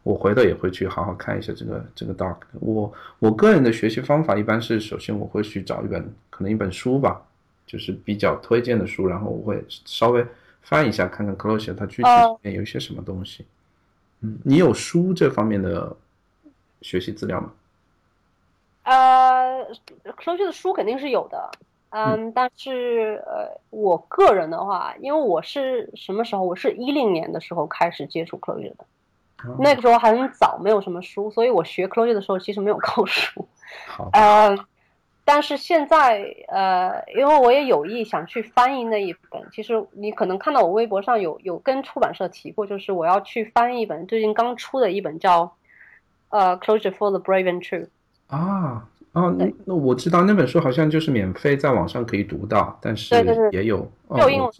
我回头也会去好好看一下这个这个 doc。我我个人的学习方法一般是，首先我会去找一本可能一本书吧，就是比较推荐的书，然后我会稍微翻一下，看看 Closure 它具体里面有一些什么东西。嗯，你有书这方面的学习资料吗？呃，Closure 的书肯定是有的。嗯，但是呃，我个人的话，因为我是什么时候？我是一零年的时候开始接触 Closure 的。那个时候还很早，没有什么书，所以我学 Clojure 的时候其实没有靠书。好，呃，但是现在呃，因为我也有意想去翻译那一本，其实你可能看到我微博上有有跟出版社提过，就是我要去翻译一本最近刚出的一本叫呃 Closure for the Brave and True。啊啊，那那我知道那本书好像就是免费在网上可以读到，但是也有有英文。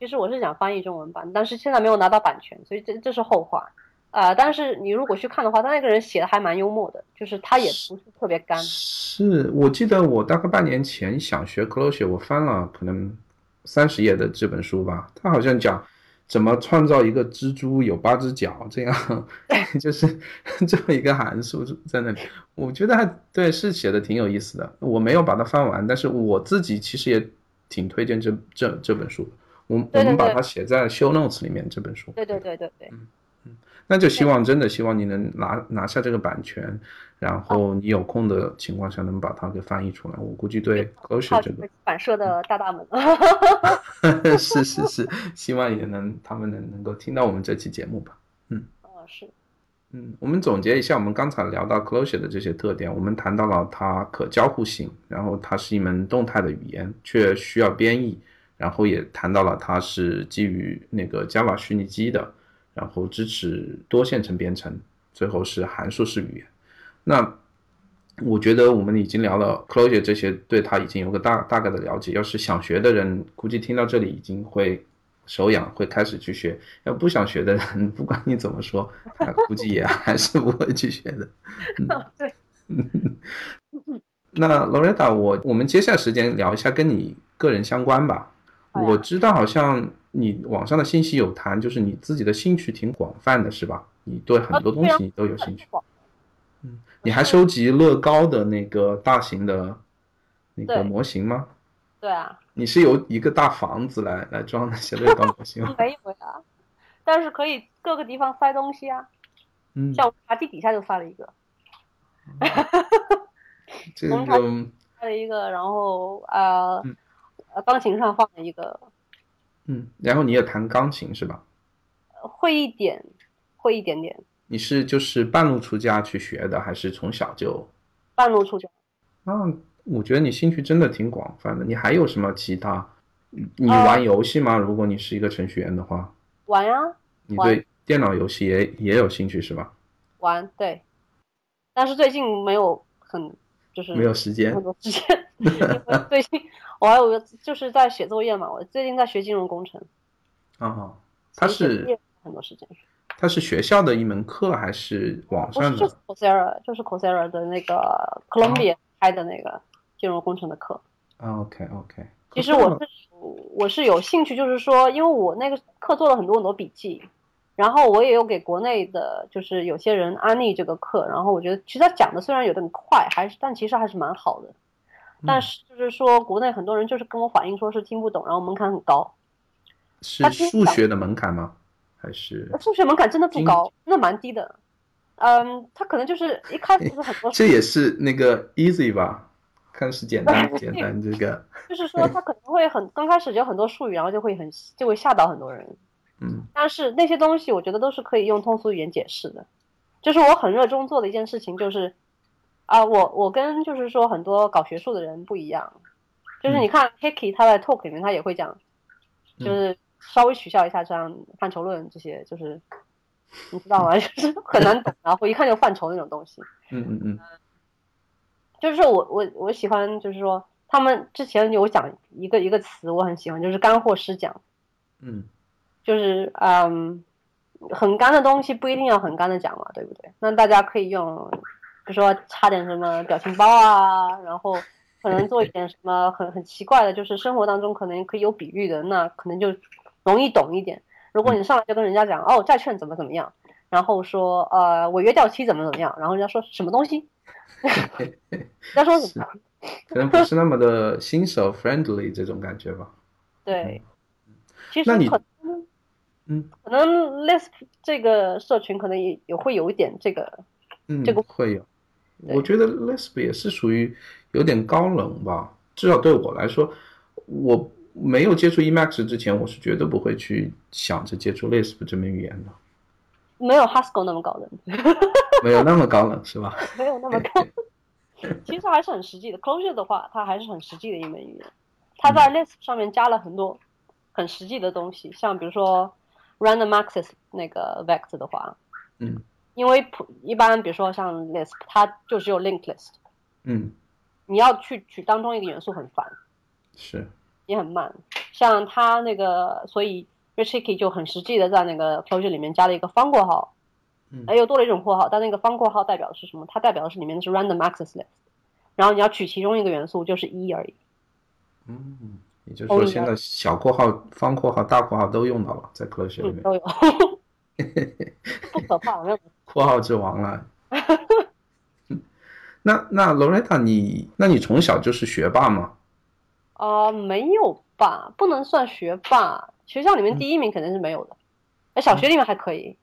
其实我是想翻译中文版，但是现在没有拿到版权，所以这这是后话。呃，但是你如果去看的话，他那个人写的还蛮幽默的，就是他也不是特别干。是我记得我大概半年前想学 closure，我翻了可能三十页的这本书吧，他好像讲怎么创造一个蜘蛛有八只脚，这样 就是 这么一个函数在那里。我觉得还对，是写的挺有意思的。我没有把它翻完，但是我自己其实也挺推荐这这这本书。我我们把它写在 Show Notes 里面这本书。对对对对对。那就希望真的希望你能拿拿下这个版权，然后你有空的情况下能把它给翻译出来。我估计对 Clojure 这个反射的大大们，是是是，希望也能他们能能够听到我们这期节目吧。嗯，哦是，嗯，我们总结一下，我们刚才聊到 Clojure 的这些特点，我们谈到了它可交互性，然后它是一门动态的语言，却需要编译，然后也谈到了它是基于那个 Java 虚拟机的。然后支持多线程编程，最后是函数式语言。那我觉得我们已经聊了 Clojure 这些，对它已经有个大大概的了解。要是想学的人，估计听到这里已经会手痒，会开始去学。要不想学的人，不管你怎么说，他估计也还是不会去学的。对。那 Loretta，我我们接下来时间聊一下跟你个人相关吧。我知道好像。你网上的信息有谈，就是你自己的兴趣挺广泛的，是吧？你对很多东西你都有兴趣。嗯，你还收集乐高的那个大型的那个模型吗？对啊。你是由一个大房子来来装那些乐高模型吗？没有呀，但是可以各个地方塞东西啊。嗯。像茶几底下就塞了一个。这个。塞了一个，然后呃，钢琴上放了一个。嗯，然后你也弹钢琴是吧？会一点，会一点点。你是就是半路出家去学的，还是从小就？半路出家。啊，我觉得你兴趣真的挺广泛的。你还有什么其他？你玩游戏吗？如果你是一个程序员的话。玩呀。你对电脑游戏也也有兴趣是吧？玩，对。但是最近没有很，就是没有时间。很多时间。最近。我还有个就是在写作业嘛，我最近在学金融工程。啊，它是很多时间。他是学校的一门课还是网上的？就是 Coursera，就是 Coursera 的那个 Columbia 开的那个金融工程的课。OK OK。其实我是我是有兴趣，就是说，因为我那个课做了很多很多笔记，然后我也有给国内的，就是有些人安利这个课，然后我觉得其实他讲的虽然有点快，还是但其实还是蛮好的。但是就是说，国内很多人就是跟我反映说是听不懂，然后门槛很高。是数学的门槛吗？还是数学门槛真的不高，真的蛮低的。嗯，他可能就是一开始是很多。这也是那个 easy 吧？看似简单 简单这个。就是说他可能会很刚开始就很多术语，然后就会很就会吓到很多人。嗯。但是那些东西我觉得都是可以用通俗语言解释的。就是我很热衷做的一件事情就是。啊，我我跟就是说很多搞学术的人不一样，就是你看 Hickey 他在 talk 里面他也会讲，就是稍微取笑一下这样范畴论这些，就是你知道吗？就是很难懂，然后一看就范畴那种东西。嗯嗯嗯。就是说我我我喜欢就是说他们之前有讲一个一个词我很喜欢，就是干货师讲。嗯。就是嗯，很干的东西不一定要很干的讲嘛，对不对？那大家可以用，比如说插点什么表情包啊，然后可能做一点什么很很奇怪的，就是生活当中可能可以有比喻的，那可能就容易懂一点。如果你上来就跟人家讲哦债券怎么怎么样，然后说呃违约掉期怎么怎么样，然后人家说什么东西，人家说什么？可能不是那么的新手 friendly 这种感觉吧。对，其实那你嗯可能 Lisp 这个社群可能也也会有一点这个，嗯这个会有，我觉得 Lisp 也是属于有点高冷吧，至少对我来说，我没有接触 Emacs 之前，我是绝对不会去想着接触 Lisp 这门语言的，没有 Haskell 那么高冷，没有那么高冷是吧？没有那么高。其实还是很实际的。Closure 的话，它还是很实际的一门语言。它在 Lisp 上面加了很多很实际的东西，像比如说 random access 那个 vect 的话，嗯。因为普一般比如说像 Lisp，它就只有 linked list，嗯，你要去取当中一个元素很烦，是，也很慢。像它那个，所以 Richiki 就很实际的在那个 closure 里面加了一个方括号，嗯。哎，又多了一种括号，但那个方括号代表的是什么？它代表的是里面是 random access list，然后你要取其中一个元素就是一而已。嗯，也就是说现在小括号、方括号、大括号都用到了，在 Clojure 里嗯，面，都有，不可怕，没有。括号之王了。那那 Loretta，你那你从小就是学霸吗？啊、没有吧，不能算学霸。学校里面第一名肯定是没有的，哎，小学里面还可以，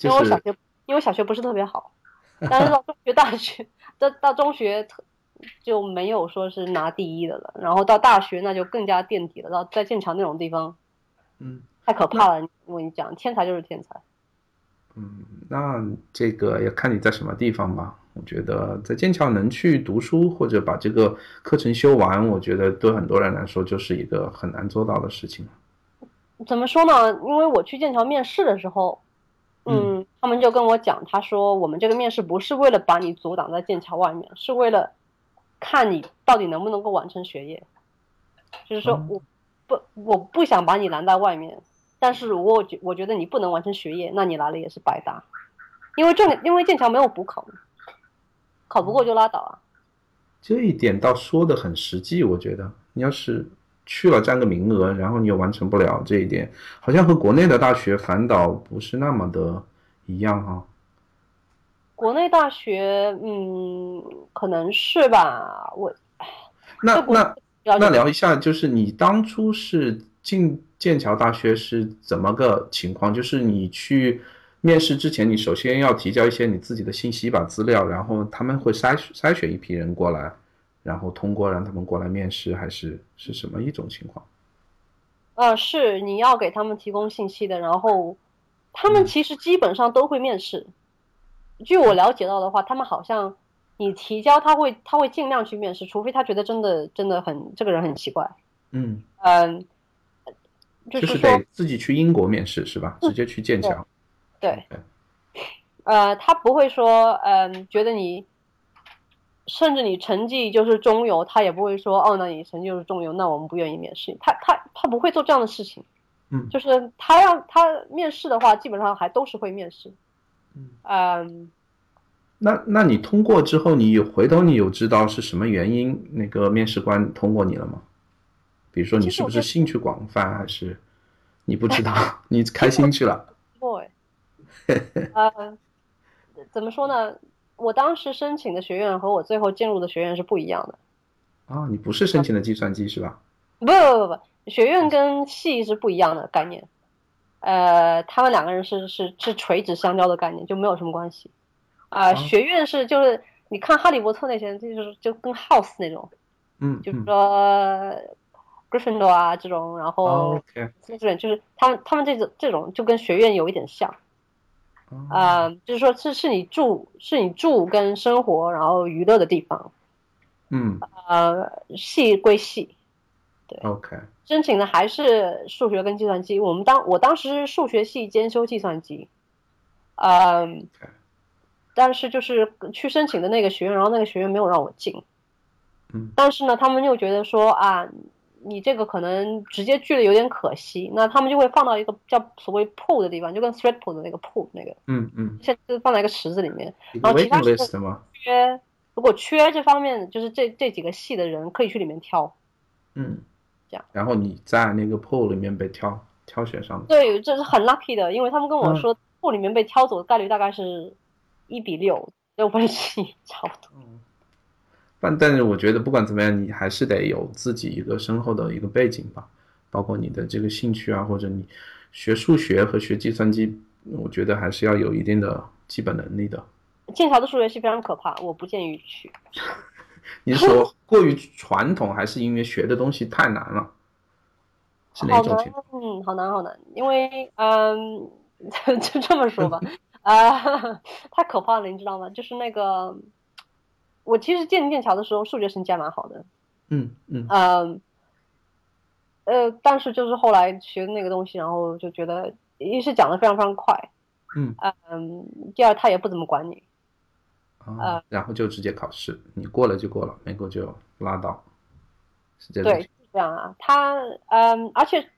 因就是为我小学，因为我小学不是特别好，但是到中学、大学，到到中学特就没有说是拿第一的了，然后到大学那就更加垫底了，到在剑桥那种地方嗯太可怕了。我跟你讲，天才就是天才。嗯，那这个要看你在什么地方吧。我觉得在剑桥能去读书或者把这个课程修完，我觉得对很多人来说就是一个很难做到的事情。怎么说呢？因为我去剑桥面试的时候，嗯，他们就跟我讲，他说我们这个面试不是为了把你阻挡在剑桥外面，是为了看你到底能不能够完成学业。就是说哦我不我不想把你拦在外面，但是如果我觉我觉得你不能完成学业，那你来了也是白搭，因为正因为剑桥没有补考，考不过就拉倒啊。这一点倒说的很实际，我觉得你要是去了占个名额，然后你又完成不了这一点，好像和国内的大学反倒不是那么的一样哈、国内大学，嗯，可能是吧，我那那那聊一下，就是你当初是进剑桥大学是怎么个情况？就是你去面试之前，你首先要提交一些你自己的信息吧、资料，然后他们会筛筛选一批人过来，然后通过让他们过来面试，还是是什么一种情况？呃，是你要给他们提供信息的，然后他们其实基本上都会面试。据我了解到的话，他们好像你提交他会他会尽量去面试，除非他觉得真的真的很这个人很奇怪。嗯，嗯，就就是得自己去英国面试是吧？直接去剑桥。对呃，他不会说嗯觉得你。甚至你成绩就是中游，他也不会说哦，那你成绩就是中游，那我们不愿意面试你。他他他不会做这样的事情。嗯就是他要他面试的话，基本上还都是会面试。嗯嗯，那那你通过之后，你有回头你有知道是什么原因那个面试官通过你了吗？比如说你是不是兴趣广泛，还是你不知道 你开心去了？boy，呃，怎么说呢？我当时申请的学院和我最后进入的学院是不一样的。啊，你不是申请的计算机是吧？不不不不，学院跟系是不一样的概念。呃，他们两个人是是是垂直相交的概念，就没有什么关系。啊、哦学院是就是你看《哈利波特》那些，就是就跟 House 那种，嗯就是嗯说 Gryffindor 啊这种，然后哦，OK，这种就是他们他们这种这种就跟学院有一点像。啊呃，就是说是是你住是你住跟生活然后娱乐的地方，嗯呃，系归系，，OK，申请的还是数学跟计算机。我们当我当时是数学系兼修计算机，嗯、但是就是去申请的那个学院，然后那个学院没有让我进，嗯但是呢，他们又觉得说啊，你这个可能直接拒了有点可惜，那他们就会放到一个叫所谓 pool 的地方，就跟 thread pool 的那个 pool 那个，嗯嗯，现在放在一个池子里面。然后其他是 list 吗？缺，如果缺这方面，就是这这几个系的人可以去里面挑。嗯，这样。然后你在那个 pool 里面被挑挑选上的。对，这是很 lucky 的，因为他们跟我嗯说 pool 里面被挑走的概率大概是一比六，六分之一差不多。但但是我觉得不管怎么样，你还是得有自己一个深厚的一个背景吧，包括你的这个兴趣啊，或者你学数学和学计算机，我觉得还是要有一定的基本能力的。剑桥的数学系非常可怕，我不建议去。你是说过于传统，还是因为学的东西太难了？是哪好难种情况？，嗯，好难 好难，因为嗯，就这么说吧，啊，太可怕了，你知道吗？就是那个，我其实建剑桥的时候数学成绩还蛮好的，嗯嗯嗯，呃，但是就是后来学那个东西，然后就觉得一是讲的非常非常快，嗯嗯，第二他也不怎么管你，啊，然后就直接考试，你过了就过了，没过就拉倒，是这样对，是这样啊，他嗯，而且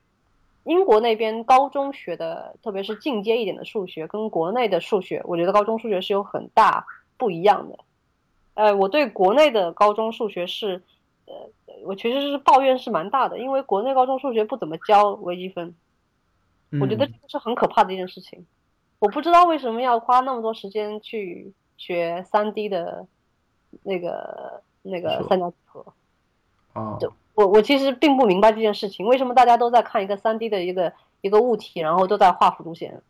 英国那边高中学的，特别是进阶一点的数学，跟国内的数学，我觉得高中数学是有很大不一样的。呃，我对国内的高中数学是，呃，我其实是抱怨是蛮大的，因为国内高中数学不怎么教微积分，我觉得嗯这个是很可怕的一件事情。我不知道为什么要花那么多时间去学三 D 的那个那个三角几何。哦，就我我其实并不明白这件事情，为什么大家都在看一个三 D 的一个一个物体，然后都在画辅助线？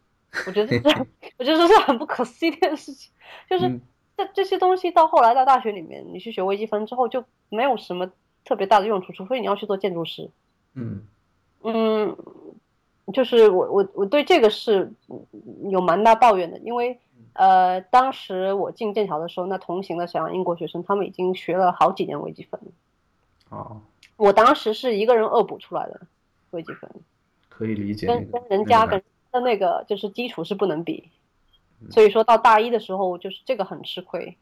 我觉得这 我觉得这是很不可思议的事情，就是嗯这这些东西到后来到大学里面，你去学微积分之后就没有什么特别大的用处，除非你要去做建筑师。嗯嗯，就是我我我对这个是有蛮大抱怨的，因为呃，当时我进剑桥的时候，那同行的小洋英国学生他们已经学了好几年微积分了，哦，我当时是一个人恶补出来的微积分，可以理解那个跟跟人家那个跟的那个就是基础是不能比，所以说到大一的时候就是这个很吃亏，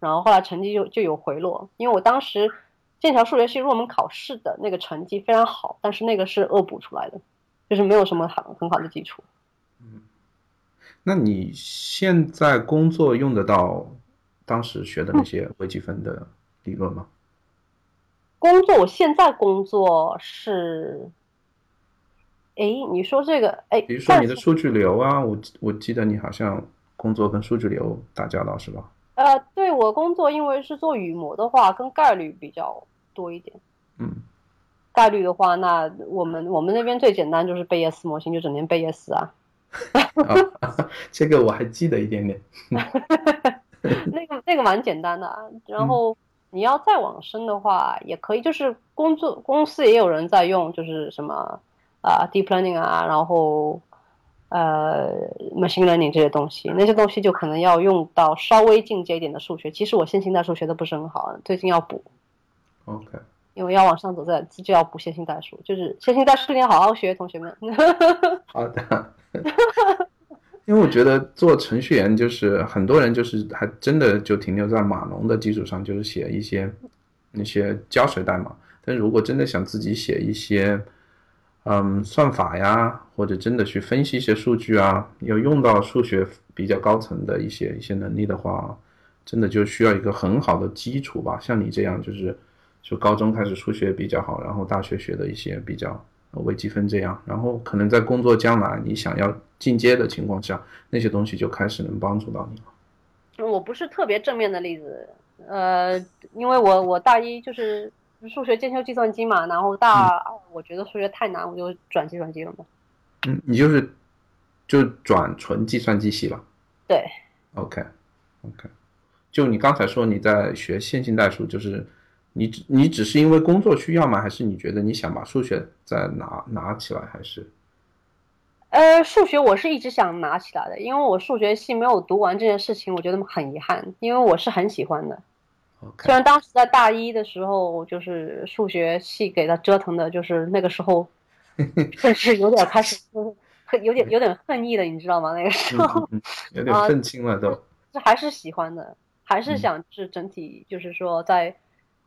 然后后来成绩就就有回落，因为我当时剑桥数学系入门考试的那个成绩非常好，但是那个是恶补出来的，就是没有什么很很好的基础。那你现在工作用得到当时学的那些微积分的理论吗？工作，我现在工作是，哎，你说这个，哎，比如说你的数据流啊，我我记得你好像工作跟数据流打交道是吧？呃，对我工作，因为是做语模的话，跟概率比较多一点。嗯，概率的话，那我们我们那边最简单就是贝叶斯模型，就整天贝叶斯啊。啊，这个我还记得一点点。那个那个蛮简单的啊，然后你要再往深的话，也可以，就是工作公司也有人在用，就是什么啊、deep learning 啊，然后呃 machine learning 这些东西，那些东西就可能要用到稍微进阶一点的数学。其实我线性代数学的不是很好，最近要补，OK，因为要往上走再就要补线性代数，就是线性代数你要好好学，同学们。好的。因为我觉得做程序员就是很多人就是还真的就停留在码农的基础上，就是写一些那些胶水代码。但如果真的想自己写一些嗯算法呀，或者真的去分析一些数据啊，要用到数学比较高层的一些一些能力的话，真的就需要一个很好的基础吧。像你这样就是就高中开始数学比较好，然后大学学的一些比较微积分这样，然后可能在工作将来你想要进阶的情况下，那些东西就开始能帮助到你了。我不是特别正面的例子，呃，因为我我大一就是数学兼修计算机嘛，然后大二我觉得数学太难，我就转计算机了嘛。嗯，你就是就转纯计算机系了。对，OK OK，就你刚才说你在学线性代数，就是你只你只是因为工作需要吗？还是你觉得你想把数学再拿拿起来？还是呃，数学我是一直想拿起来的，因为我数学系没有读完这件事情，我觉得很遗憾，因为我是很喜欢的。虽然当时在大一的时候，就是数学系给他折腾的，就是那个时候，甚至有点开始有点有点恨意了，你知道吗？那个时候。有点啊愤青了都。是还是喜欢的，还是嗯想是整体就是说在，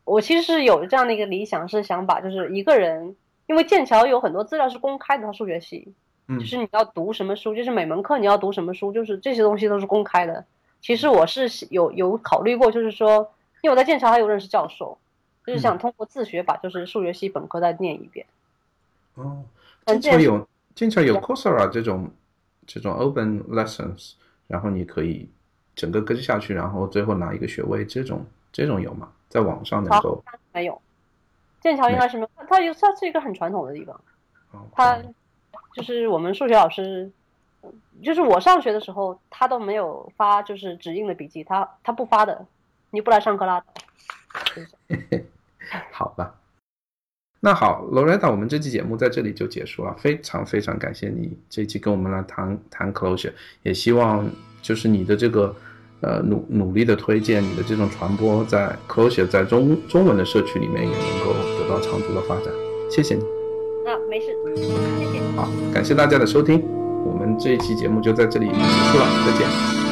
我其实是有这样的一个理想，是想把就是一个人，因为剑桥有很多资料是公开的，它数学系，嗯就是你要读什么书，就是每门课你要读什么书，就是这些东西都是公开的。其实我是有有考虑过，就是说，因为我在剑桥还有认识教授，就是想通过自学把就是数学系本科再念一遍。哦，嗯剑桥有剑桥有 Coursera 这种这种 open lessons，然后你可以整个跟下去，然后最后拿一个学位，这种这种有吗？在网上能好够？没有，剑桥应该是没有，它它有它是一个很传统的地方。哦他就是我们数学老师，就是我上学的时候，他都没有发就是指印的笔记，他他不发的，你不来上课拉倒。就是 好吧。那好，Loretta，我们这期节目在这里就结束了，非常非常感谢你这一期跟我们来谈谈 Closure，也希望就是你的这个呃努努力的推荐，你的这种传播在 Closure 在中中文的社区里面也能够得到长足的发展，谢谢你。啊没事，谢谢。好，感谢大家的收听，我们这一期节目就在这里结束了，再见。